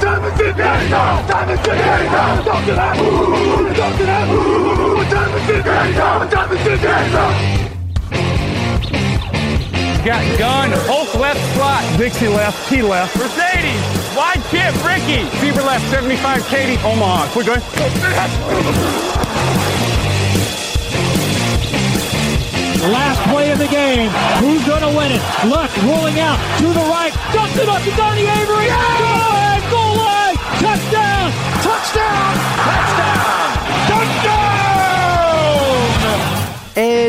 time is it now? Time is it now? Talk to that. Talk to that. What time is it? Got gun, Hulk left slot. Dixie left, T left. Mercedes, wide chip, Ricky. Fever left, 75, Katie, Omaha. Quick, going. Last play of the game. Who's going to win it? Luck rolling out to the right. Dumps it up to Donnie Avery. Go Touchdown.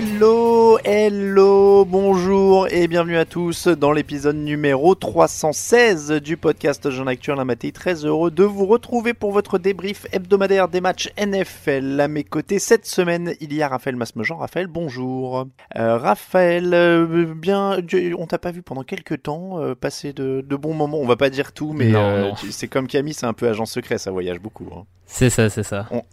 Hello, hello, bonjour et bienvenue à tous dans l'épisode numéro 316 du podcast Jean Actuel Maté. Très heureux de vous retrouver pour votre débrief hebdomadaire des matchs NFL. À mes côtés cette semaine, il y a Raphaël Masmejean. Raphaël, bonjour. Euh, Raphaël, euh, bien, on t'a pas vu pendant quelques temps, euh, passer de, de bons moments. On va pas dire tout, mais euh, c'est comme Camille, c'est un peu agent secret, ça voyage beaucoup. hein. C'est ça, c'est ça. On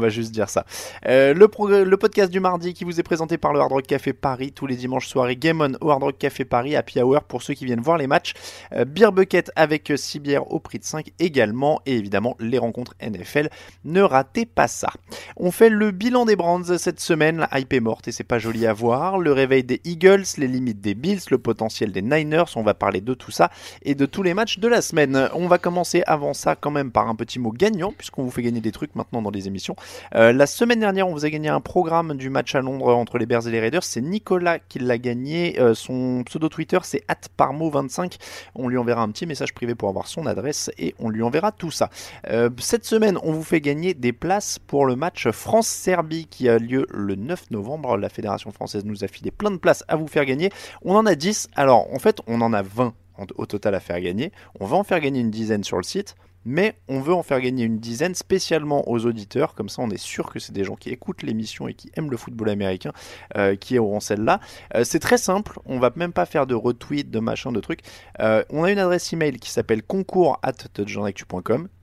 va juste dire ça. Euh, le, podcast du mardi qui vous est présenté par le Hard Rock Café Paris tous les dimanches soirées. Game On au Hard Rock Café Paris, Happy Hour pour ceux qui viennent voir les matchs. Euh, Beer Bucket avec 6 bières au prix de 5 également. Et évidemment, les rencontres NFL. Ne ratez pas ça. On fait le bilan des Brands cette semaine. La hype est morte et c'est pas joli à voir. Le réveil des Eagles, les limites des Bills, le potentiel des Niners. On va parler de tout ça et de tous les matchs de la semaine. On va commencer avant ça quand même par un petit mot gagnant puisqu'on vous fait gagner des trucs maintenant dans les émissions. Euh, la semaine dernière, on vous a gagné un programme du match à Londres entre les Bears et les Raiders. C'est Nicolas qui l'a gagné. Euh, son pseudo Twitter, c'est @parmo25. On lui enverra un petit message privé pour avoir son adresse et on lui enverra tout ça. Euh, cette semaine, on vous fait gagner des places pour le match France-Serbie qui a lieu le 9 novembre. La Fédération française nous a filé plein de places à vous faire gagner. On en a 10. Alors, en fait, on en a 20 en- au total à faire gagner. On va en faire gagner une dizaine sur le site mais on veut en faire gagner une dizaine spécialement aux auditeurs, comme ça on est sûr que c'est des gens qui écoutent l'émission et qui aiment le football américain euh, qui auront celle-là. Euh, c'est très simple, on va même pas faire de retweet, de machin, de trucs. Euh, on a une adresse email qui s'appelle concours at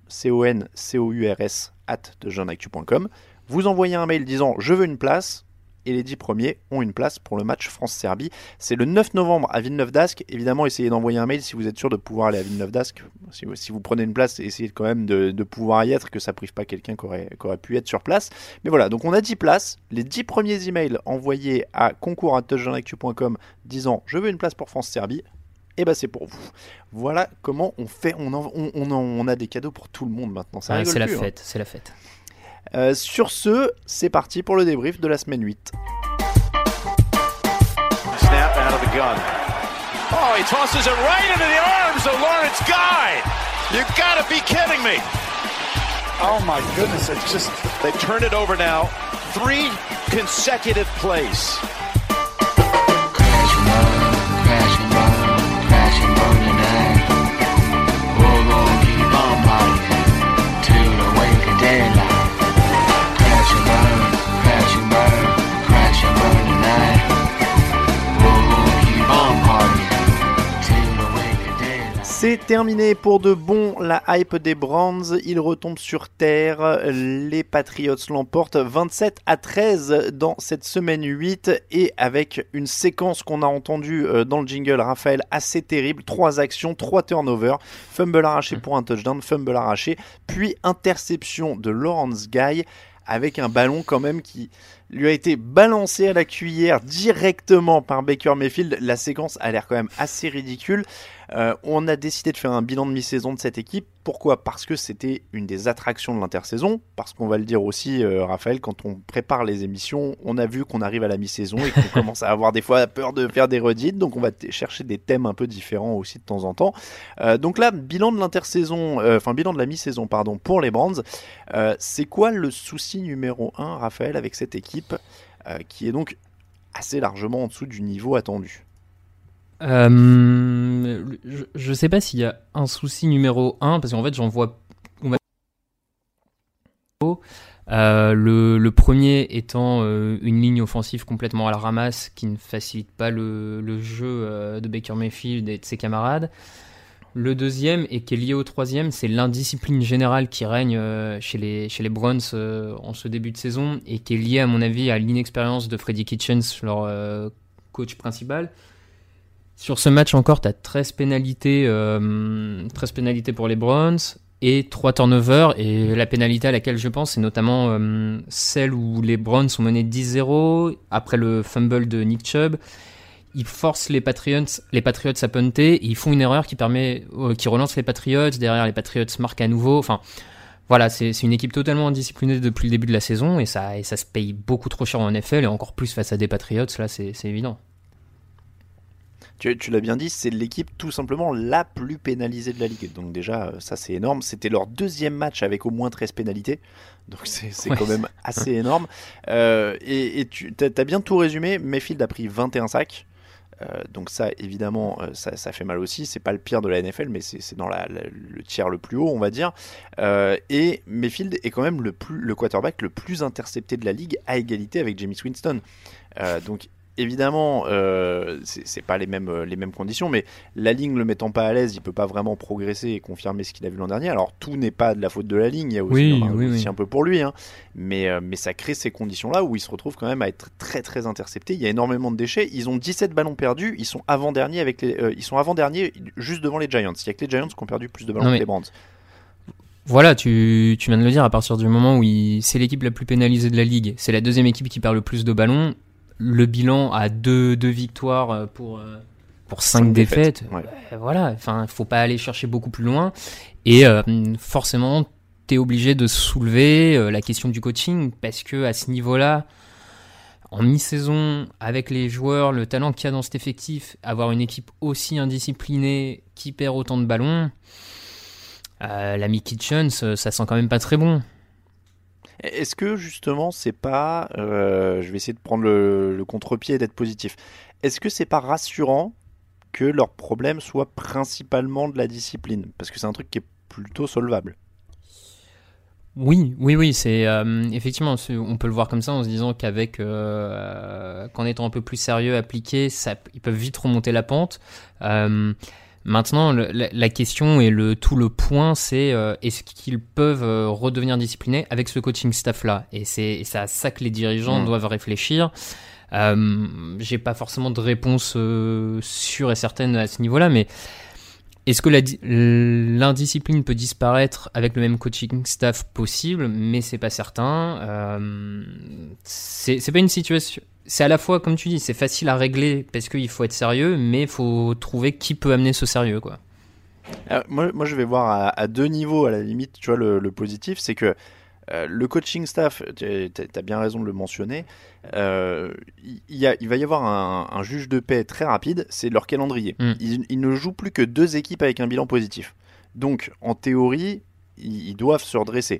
C-O-N-C-O-U-R-S at. Vous envoyez un mail disant je veux une place, et les 10 premiers ont une place pour le match France-Serbie. C'est le 9 novembre à Villeneuve d'Ascq. Évidemment, essayez d'envoyer un mail si vous êtes sûr de pouvoir aller à Villeneuve d'Ascq. Si, vous- si vous prenez une place, essayez quand même de, de pouvoir y être, que ça prive pas quelqu'un qui aurait, qui aurait pu être sur place. Mais voilà, donc on a 10 places. Les 10 premiers emails envoyés à concours.touchdownactu.com disant je veux une place pour France-Serbie. Et bah c'est pour vous. Voilà comment on fait. On, en- on, on en- on a des cadeaux pour tout le monde maintenant. Ça Ouais, c'est la hein. fête, c'est la fête. Euh, sur ce, c'est parti pour le débrief de la semaine 8. Snap out of the gun. Oh, he tosses it right into the arms of Lawrence Guy. You gotta be kidding me. Oh my goodness, it's just they turned it over now. Three consecutive plays. C'est terminé pour de bon la hype des Brands. Il retombe sur terre. Les Patriots l'emportent 27 à 13 dans cette semaine 8 et avec une séquence qu'on a entendue euh, dans le jingle Raphaël assez terrible. Trois actions, trois turnovers, fumble arraché pour un touchdown, fumble arraché, puis interception de Lawrence Guy avec un ballon quand même qui lui a été balancé à la cuillère directement par Baker Mayfield. La séquence a l'air quand même assez ridicule. Euh, on a décidé de faire un bilan de mi-saison de cette équipe. Pourquoi? Parce que c'était une des attractions de l'intersaison. Parce qu'on va le dire aussi, euh, Raphaël, quand on prépare les émissions, on a vu qu'on arrive à la mi-saison et qu'on commence à avoir des fois peur de faire des redites. Donc on va chercher des thèmes un peu différents aussi de temps en temps. Euh, donc là, bilan de l'intersaison, enfin bilan de la mi-saison, pardon, pour les Brands. C'est quoi le souci numéro 1, Raphaël, avec cette équipe? Qui est donc assez largement en dessous du niveau attendu euh, je, ne sais pas s'il y a un souci numéro un, parce qu'en fait, j'en vois. Euh, le, premier étant euh, une ligne offensive complètement à la ramasse qui ne facilite pas le, jeu de Baker Mayfield et de ses camarades. Le deuxième, et qui est lié au troisième, c'est l'indiscipline générale qui règne chez, les, chez les Browns en ce début de saison et qui est liée, à mon avis, à l'inexpérience de Freddy Kitchens, leur coach principal. Sur ce match encore, tu as 13 pénalités, 13 euh, pénalités pour les Browns et 3 turnovers. Et la pénalité à laquelle je pense, c'est notamment euh, celle où les Browns sont menés 10-0 après le fumble de Nick Chubb. Ils forcent les Patriots, les Patriots à punter. ils font une erreur qui permet, euh, qui relance les Patriots. Derrière, les Patriots marquent à nouveau. Enfin, voilà, c'est une équipe totalement indisciplinée depuis le début de la saison et ça, et ça se paye beaucoup trop cher en NFL et encore plus face à des Patriots. Là, c'est évident tu, l'as bien dit, c'est l'équipe tout simplement la plus pénalisée de la ligue. Donc déjà, euh, ça c'est énorme. C'était leur deuxième match avec au moins 13 pénalités. Donc c'est quand même assez énorme. Euh, et, tu as, bien tout résumé. Mayfield a pris 21 sacs. Euh, donc ça, évidemment, ça, fait mal aussi. C'est pas le pire de la NFL, mais c'est dans le tiers le plus haut, on va dire. et Mayfield est quand même le, plus, le quarterback le plus intercepté de la ligue, à égalité avec Jamie Winston. donc évidemment, euh, c'est pas les mêmes, euh, les mêmes conditions, mais la ligne le mettant pas à l'aise, il peut pas vraiment progresser et confirmer ce qu'il a vu l'an dernier. Alors tout n'est pas de la faute de la ligne, il y a aussi, un peu pour lui, hein. mais, euh, mais ça crée ces conditions-là où il se retrouve quand même à être très très intercepté. Il y a énormément de déchets. Ils ont 17 ballons perdus, ils sont avant dernier avec les, ils sont avant dernier juste devant les Giants. Il y a que les Giants qui ont perdu plus de ballons que les Brands. Voilà, tu, tu, viens de le dire, à partir du moment où c'est l'équipe la plus pénalisée de la ligue, c'est la deuxième équipe qui perd le plus de ballons, le bilan à deux, deux victoires euh, pour, euh, pour cinq, défaites. Euh, voilà, enfin, faut pas aller chercher beaucoup plus loin. Et forcément, tu es obligé de soulever la question du coaching parce que à ce niveau-là, en mi-saison, avec les joueurs, le talent qu'il y a dans cet effectif, avoir une équipe aussi indisciplinée qui perd autant de ballons, euh, l'ami Kitchens, ça sent quand même pas très bon. Est-ce que justement, c'est pas, euh, je vais essayer de prendre le, contre-pied et d'être positif. Est-ce que c'est pas rassurant que leur problème soit principalement de la discipline? Parce que c'est un truc qui est plutôt solvable. Oui, oui, oui, c'est euh, effectivement, on peut le voir comme ça en se disant qu'avec, euh, qu'en étant un peu plus sérieux, appliqué, ça, ils peuvent vite remonter la pente. Maintenant, la, question et le, tout le point, c'est euh, est-ce qu'ils peuvent euh, redevenir disciplinés avec ce coaching staff-là? Et c'est à ça que les dirigeants mm. doivent réfléchir. Euh, J'ai pas forcément de réponse sûre et certaine à ce niveau-là, mais est-ce que l'indiscipline peut disparaître avec le même coaching staff possible? Mais c'est pas certain. c'est pas une situation c'est à la fois, comme tu dis, c'est facile à régler parce qu'il faut être sérieux, mais il faut trouver qui peut amener ce sérieux, quoi. Euh, moi, moi, je vais voir à, deux niveaux, à la limite, tu vois, le, positif, c'est que euh, le coaching staff, tu as bien raison de le mentionner, euh, il, il, va y avoir un, juge de paix très rapide, c'est leur calendrier. Mm. Ils, ne jouent plus que deux équipes avec un bilan positif. Donc, en théorie, ils, doivent se redresser.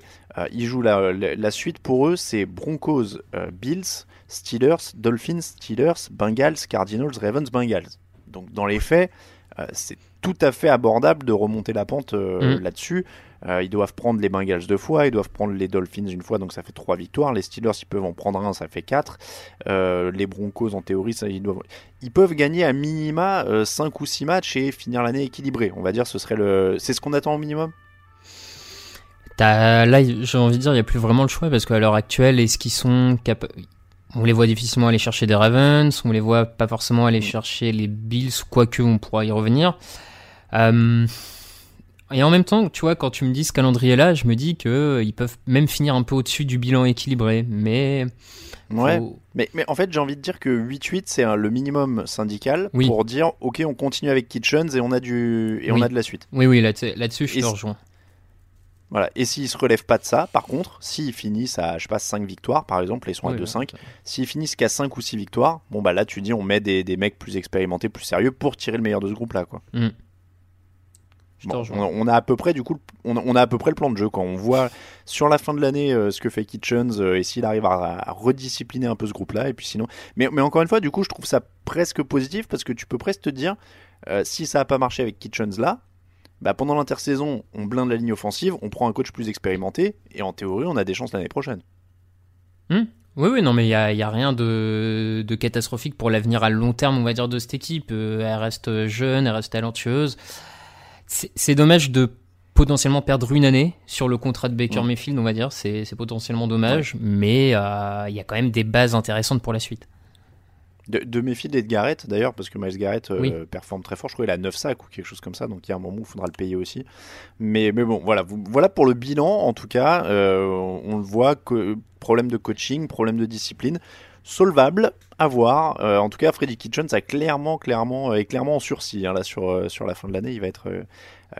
ils jouent la, la, suite pour eux, c'est Broncos, Bills, Steelers, Dolphins, Steelers, Bengals, Cardinals, Ravens, Bengals. Donc dans les faits, euh, c'est tout à fait abordable de remonter la pente euh, mm. là-dessus. Euh, ils doivent prendre les Bengals deux fois, ils doivent prendre les Dolphins une fois, donc ça fait trois victoires. Les Steelers, ils peuvent en prendre un, ça fait quatre. les Broncos, en théorie, ça, ils, doivent... ils peuvent gagner à minima 5 ou 6 matchs et finir l'année équilibrée. On va dire ce serait le... C'est ce qu'on attend au minimum Là, j'ai envie de dire, il n'y a plus vraiment le choix parce qu'à l'heure actuelle, est-ce qu'ils sont capables on les voit difficilement aller chercher des Ravens, on les voit pas forcément aller mm. chercher les Bills, quoique on pourra y revenir. Euh, Et en même temps, tu vois, quand tu me dis ce calendrier-là, je me dis qu'ils peuvent même finir un peu au-dessus du bilan équilibré. Mais. Ouais. Mais, mais en fait, j'ai envie de dire que 8-8, c'est le minimum syndical pour dire, OK, on continue avec Kitchens et on a, du, et on a de la suite. Oui, oui, là-dessus, je te rejoins. Voilà. Et s'ils se relèvent pas de ça, par contre, s'ils finissent à, je sais pas, 5 victoires, par exemple, ils sont à 2-5, s'ils finissent qu'à 5 ou 6 victoires, bon, bah là, tu dis, on met des, des, mecs plus expérimentés, plus sérieux pour tirer le meilleur de ce groupe-là, quoi. Mm. On, a à peu près du coup, on, a à peu près le plan de jeu quand on voit sur la fin de l'année euh, ce que fait Kitchens euh, et s'il arrive à, rediscipliner un peu ce groupe-là et puis sinon, mais, mais encore une fois, du coup, je trouve ça presque positif parce que tu peux presque te dire euh, si ça a pas marché avec Kitchens là, bah, pendant l'intersaison, on blinde la ligne offensive, on prend un coach plus expérimenté, et en théorie, on a des chances l'année prochaine. Hmm. oui, oui, non, mais il n'y a, y a, rien de, de, catastrophique pour l'avenir à long terme, on va dire, de cette équipe. Elle reste jeune, elle reste talentueuse. C'est dommage de potentiellement perdre une année sur le contrat de Baker Mayfield, on va dire. C'est potentiellement dommage, mais euh, il y a quand même des bases intéressantes pour la suite. De, de Mayfield et de Garrett d'ailleurs, parce que Miles Garrett euh, performe très fort. Je crois qu'il a 9 sacs ou quelque chose comme ça, donc il y a un moment où il faudra le payer aussi. Mais, mais bon, voilà, voilà pour le bilan en tout cas. Euh, on le voit, que, problème de coaching, problème de discipline. Solvable, à voir. Euh, en tout cas, Freddy Kitchens a clairement, clairement, est clairement en sursis hein, là sur, sur la fin de l'année. Il va être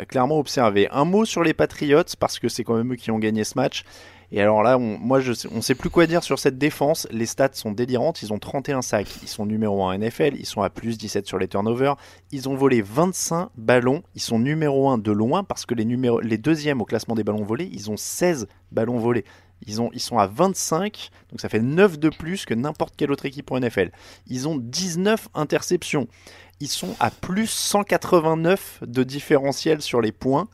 clairement observé. Un mot sur les Patriots parce que c'est quand même eux qui ont gagné ce match. Et alors là, on, moi, on sait plus quoi dire sur cette défense. Les stats sont délirantes. Ils ont 31 sacs. Ils sont numéro 1 NFL. Ils sont à plus 17 sur les turnovers. Ils ont volé 25 ballons. Ils sont numéro 1 de loin parce que les, les deuxièmes au classement des ballons volés, ils ont 16 ballons volés. Ils, ont, ils sont à 25, donc ça fait 9 de plus que n'importe quelle autre équipe en NFL. Ils ont 19 interceptions. Ils sont à plus 189 de différentiel sur les points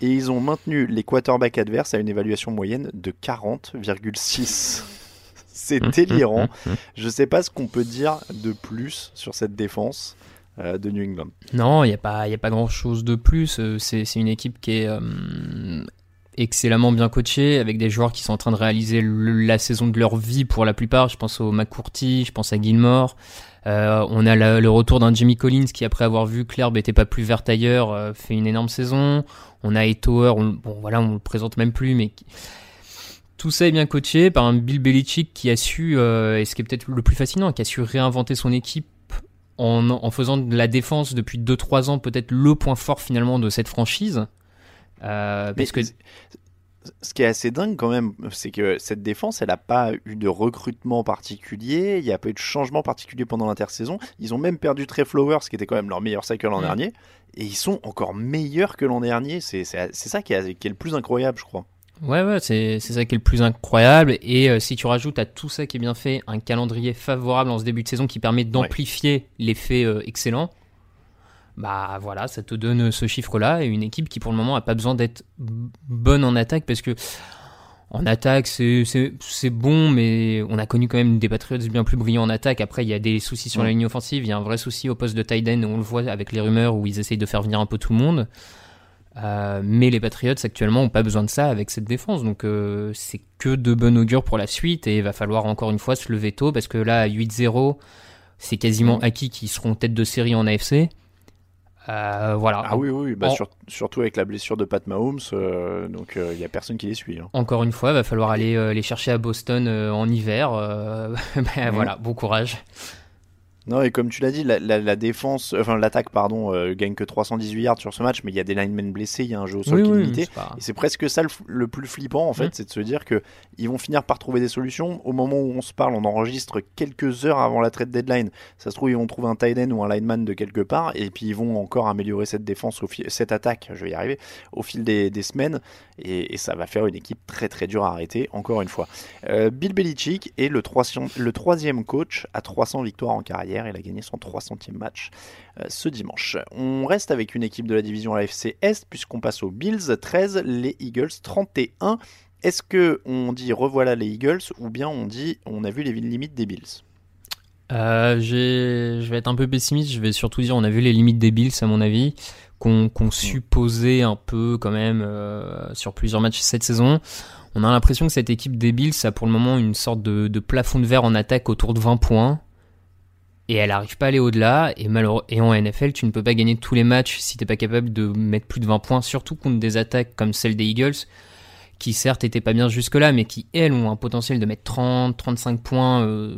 et ils ont maintenu les quarterbacks adverses à une évaluation moyenne de 40,6. C'est hum, hum, délirant. Hum, Je ne sais pas ce qu'on peut dire de plus sur cette défense euh, de New England. Non, il n'y a pas, a pas grand-chose de plus. Euh, c'est une équipe qui est euh, excellemment bien coachée, avec des joueurs qui sont en train de réaliser la saison de leur vie pour la plupart. Je pense au McCourty, je pense à Gilmore. on a le retour d'un Jimmy Collins qui, après avoir vu l'herbe n'était pas plus verte ailleurs, fait une énorme saison. On a Eto'er, on, bon voilà, on le présente même plus, mais tout ça est bien coaché par un Bill Belichick qui a su, euh, et ce qui est peut-être le plus fascinant, qui a su réinventer son équipe en, faisant de la défense depuis 2-3 ans peut-être le point fort finalement de cette franchise. Euh, parce que ce qui est assez dingue quand même, c'est que cette défense, elle n'a pas eu de recrutement particulier, il n'y a pas eu de changement particulier pendant l'intersaison. Ils ont même perdu Trey Flowers, qui était quand même leur meilleur cycle l'an mm. dernier, et ils sont encore meilleurs que l'an dernier. C'est ça qui est, qui est, le plus incroyable, je crois. Ouais, ouais, c'est ça qui est le plus incroyable. Et euh, si tu rajoutes à tout ça qui est bien fait un calendrier favorable en ce début de saison qui permet d'amplifier l'effet euh, excellent, bah voilà, ça te donne ce chiffre-là et une équipe qui pour le moment a pas besoin d'être bonne en attaque parce que en attaque c'est bon, mais on a connu quand même des Patriots bien plus brillants en attaque. Après, il y a des soucis sur la ligne offensive, il y a un vrai souci au poste de tight end, on le voit avec les rumeurs où ils essayent de faire venir un peu tout le monde. Euh, mais les Patriots actuellement ont pas besoin de ça avec cette défense, donc euh, c'est que de bon augure pour la suite et il va falloir encore une fois se lever tôt parce que là 8-0 c'est quasiment acquis qu'ils seront tête de série en AFC. Euh, voilà. Ah oui, oui, bah, surtout avec la blessure de Pat Mahomes, euh, donc il euh, n'y a personne qui les suit. Hein. Encore une fois, il va falloir aller les chercher à Boston en hiver. ben, Voilà, bon courage. Non, et comme tu l'as dit, la, défense, enfin l'attaque, pardon, euh, gagne que 318 yards sur ce match, mais il y a des linemen blessés, il y a un jeu au sol qui est limité. Et c'est presque ça le, plus flippant, en fait, c'est de se dire que ils vont finir par trouver des solutions. Au moment où on se parle, on enregistre quelques heures avant la trade deadline. Ça se trouve, ils vont trouver un tight end ou un lineman de quelque part, et puis ils vont encore améliorer cette défense, au cette attaque, je vais y arriver, au fil des, semaines, et, ça va faire une équipe très très dure à arrêter, encore une fois. Euh, Bill Belichick est le, le troisième coach à 300 victoires en carrière il a gagné son 300e match euh, ce dimanche. On reste avec une équipe de la division AFC Est puisqu'on passe aux Bills 13, les Eagles 31. Est-ce que on dit revoilà les Eagles ou bien on dit on a vu les limites des Bills? Euh, Je vais être un peu pessimiste, je vais surtout dire on a vu les limites des Bills à mon avis, qu'on supposait un peu quand même euh, sur plusieurs matchs cette saison. On a l'impression que cette équipe des Bills a pour le moment une sorte de, de plafond de verre en attaque autour de 20 points. Et elle n'arrive pas à aller au-delà. Et, et en NFL, tu ne peux pas gagner tous les matchs si tu n'es pas capable de mettre plus de 20 points, surtout contre des attaques comme celle des Eagles, qui certes étaient pas bien jusque-là, mais qui, elles, ont un potentiel de mettre 30, 35 points euh,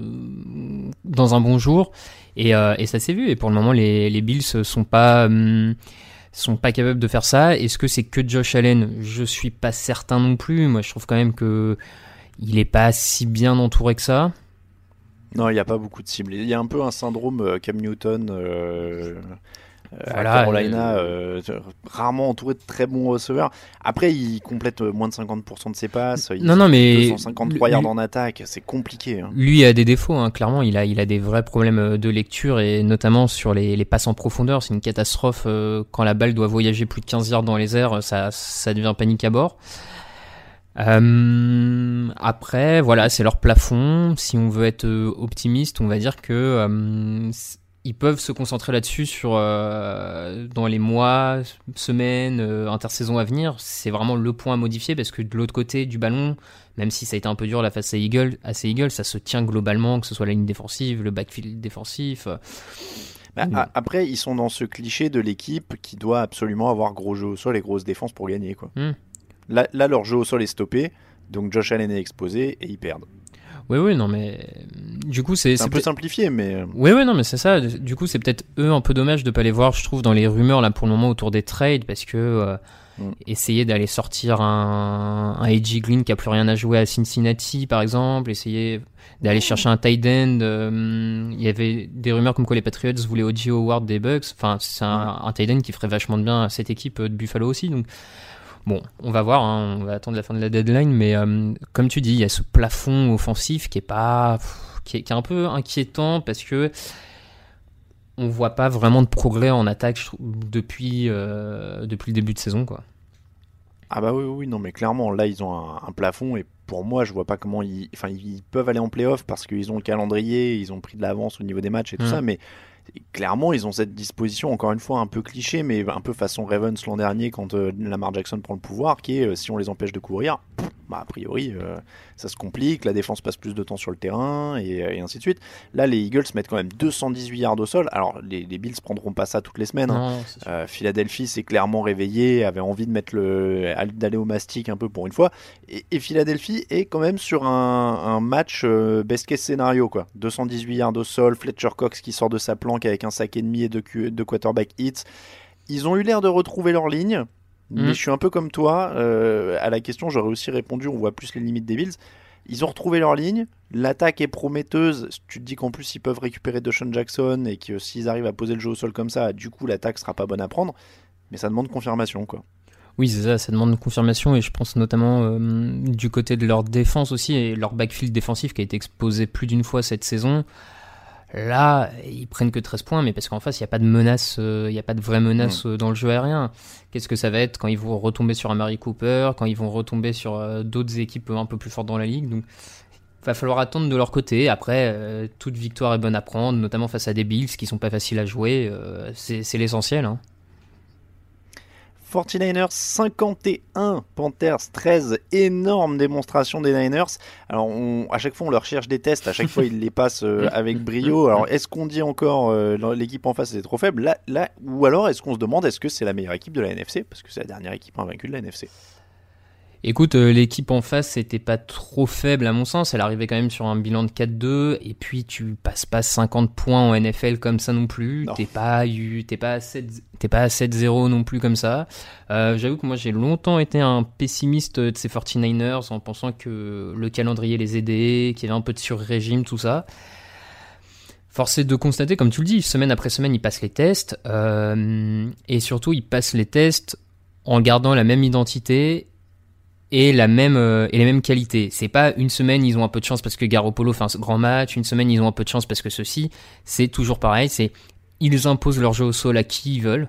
dans un bon jour. Et, euh, et ça s'est vu. Et pour le moment, les, les Bills sont pas... Hum, sont pas capables de faire ça. Est-ce que c'est que Josh Allen? Je suis pas certain non plus. Moi, je trouve quand même que il est pas si bien entouré que ça. Non, il n'y a pas beaucoup de cibles. Il y a un peu un syndrome euh, Cam Newton euh, euh, à Carolina, rarement entouré de très bons receveurs. Après, il complète moins de 50% de ses passes. Il non, non, mais 253 yards en attaque, c'est compliqué. Hein. Lui a des défauts, hein. clairement. Il a, il a des vrais problèmes de lecture et notamment sur les, les passes en profondeur. C'est une catastrophe quand la balle doit voyager plus de 15 yards dans les airs. Ça, ça devient panique à bord. Euh, après, voilà, c'est leur plafond. Si on veut être euh, optimiste, on va dire que euh, ils peuvent se concentrer là-dessus sur dans les mois, semaines, intersaisons à venir. C'est vraiment le point à modifier parce que de l'autre côté du ballon, même si ça a été un peu dur la face à Eagle, à ces Eagles, ça se tient globalement, que ce soit la ligne défensive, le backfield défensif. Bah, après, ils sont dans ce cliché de l'équipe qui doit absolument avoir gros jeu au sol et grosse défense pour gagner, quoi. Hmm. Là, leur jeu au sol est stoppé, donc Josh Allen est exposé et ils perdent. Oui, oui, non, mais du coup, c'est un peu simplifié, mais. Euh, oui, oui, non, mais c'est ça. Du coup, c'est peut-être eux un peu dommage de pas les voir, je trouve, dans les rumeurs là pour le moment autour des trades, parce que euh, mm. essayer d'aller sortir un, un AJ Green qui a plus rien à jouer à Cincinnati, par exemple, essayer d'aller chercher un tight end. Euh, il y avait des rumeurs comme quoi les Patriots voulaient OG Howard des Bucks. Enfin, c'est un, un tight end qui ferait vachement de bien à cette équipe de Buffalo aussi, donc. Bon, on va voir, hein, on va attendre la fin de la deadline, mais euh, comme tu dis, il y a ce plafond offensif qui est pas, qui est, un peu inquiétant parce que on voit pas vraiment de progrès en attaque depuis euh, depuis le début de saison, quoi. Ah bah oui, oui, non, mais clairement, là, ils ont un, plafond et pour moi, je vois pas comment ils, enfin, ils peuvent aller en playoff parce qu'ils ont le calendrier, ils ont pris de l'avance au niveau des matchs et tout mmh. ça, mais clairement, ils ont cette disposition, encore une fois, un peu cliché, mais un peu façon Ravens l'an dernier quand euh, Lamar Jackson prend le pouvoir, qui est euh, si on les empêche de courir, bah, a priori, euh, ça se complique, la défense passe plus de temps sur le terrain, et, ainsi de suite. Là, les Eagles mettent quand même 218 yards au sol. Alors, les, les Bills prendront pas ça toutes les semaines. Hein. Philadelphie s'est clairement réveillé, avait envie de mettre le, d'aller au mastic un peu pour une fois. Et, Philadelphie est quand même sur un, match best case scénario, quoi. 218 yards au sol, Fletcher Cox qui sort de sa planche avec un sac et demi et deux, quarterback hits. Ils ont eu l'air de retrouver leur ligne, mais mhm. je suis un peu comme toi. Euh, à la question, j'aurais aussi répondu on voit plus les limites des Bills. Ils ont retrouvé leur ligne. L'attaque est prometteuse. Tu te dis qu'en plus ils peuvent récupérer Deshaun Jackson et que s'ils arrivent à poser le jeu au sol comme ça, du coup l'attaque sera pas bonne à prendre. Mais ça demande confirmation quoi. Oui, c'est ça, ça demande confirmation et je pense notamment euh, du côté de leur défense aussi et leur backfield défensif qui a été exposé plus d'une fois cette saison. Là, ils prennent que 13 points, mais parce qu'en face, il n'y a pas de menace, euh, il n'y a pas de vraie menace mm. euh, dans le jeu aérien. Qu'est-ce que ça va être quand ils vont retomber sur un Mary Cooper, quand ils vont retomber sur euh, d'autres équipes un peu plus fortes dans la ligue? Donc, va falloir attendre de leur côté. Après, toute victoire est bonne à prendre, notamment face à des Bills qui sont pas faciles à jouer. c'est l'essentiel. Hein. 49ers 51, Panthers 13, énorme démonstration des Niners. Alors à chaque fois on leur cherche des tests, à chaque fois ils les passent euh, avec brio. Alors est-ce qu'on dit encore euh, l'équipe en face est trop faible? Là, là, Ou alors est-ce qu'on se demande est-ce que c'est la meilleure équipe de la NFC Parce que c'est la dernière équipe invaincue de la NFC. Écoute, euh, l'équipe en face n'était pas trop faible à mon sens. Elle arrivait quand même sur un bilan de 4-2. Et puis tu passes pas 50 points en NFL comme ça non plus. T'es pas, t'es pas à 7, pas à 7-0 non plus comme ça. Euh, j'avoue que moi j'ai longtemps été un pessimiste de ces 49ers en pensant que le calendrier les aidait, qu'il y avait un peu de sur-régime, tout ça. Force est de constater, comme tu le dis, semaine après semaine, ils passent les tests. Euh, et surtout, ils passent les tests en gardant la même identité et la même euh, et les mêmes qualités. C'est pas une semaine ils ont un peu de chance parce que Garoppolo fait un grand match, une semaine ils ont un peu de chance parce que ceci, c'est toujours pareil, c'est ils imposent leur jeu au sol à qui ils veulent.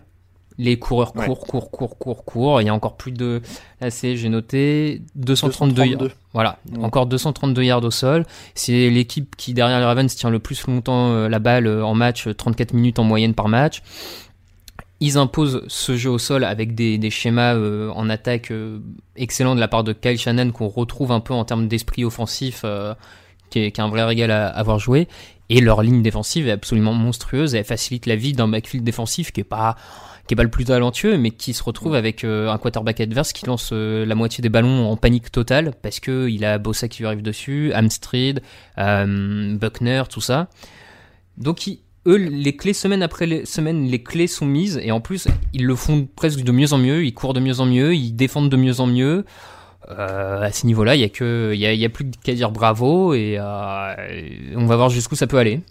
Les coureurs courent, courent, courent, courent, courent. Il y a encore plus de. Là, c'est, j'ai noté 232, yards. Voilà, encore 232 yards au sol. C'est l'équipe qui, derrière les Ravens, tient le plus longtemps euh, la balle euh, en match, 34 minutes en moyenne par match. Ils imposent ce jeu au sol avec des, schémas euh, en attaque euh, excellents de la part de Kyle Shannon qu'on retrouve un peu en termes d'esprit offensif, euh, qui est, un vrai régal à, avoir joué. Et leur ligne défensive est absolument monstrueuse. Elle facilite la vie d'un backfield défensif qui est pas qui est pas le plus talentueux, mais qui se retrouve avec un quarterback adverse qui lance la moitié des ballons en panique totale parce que il a Bossa qui lui arrive dessus, Amstrid, Buckner, tout ça. Donc eux, les clés semaine après semaine, les clés sont mises et en plus ils le font presque de mieux en mieux, ils courent de mieux en mieux, ils défendent de mieux en mieux. Euh, à ce niveau-là, il y a que, y a, y a, plus qu'à dire bravo et on va voir jusqu'où ça peut aller.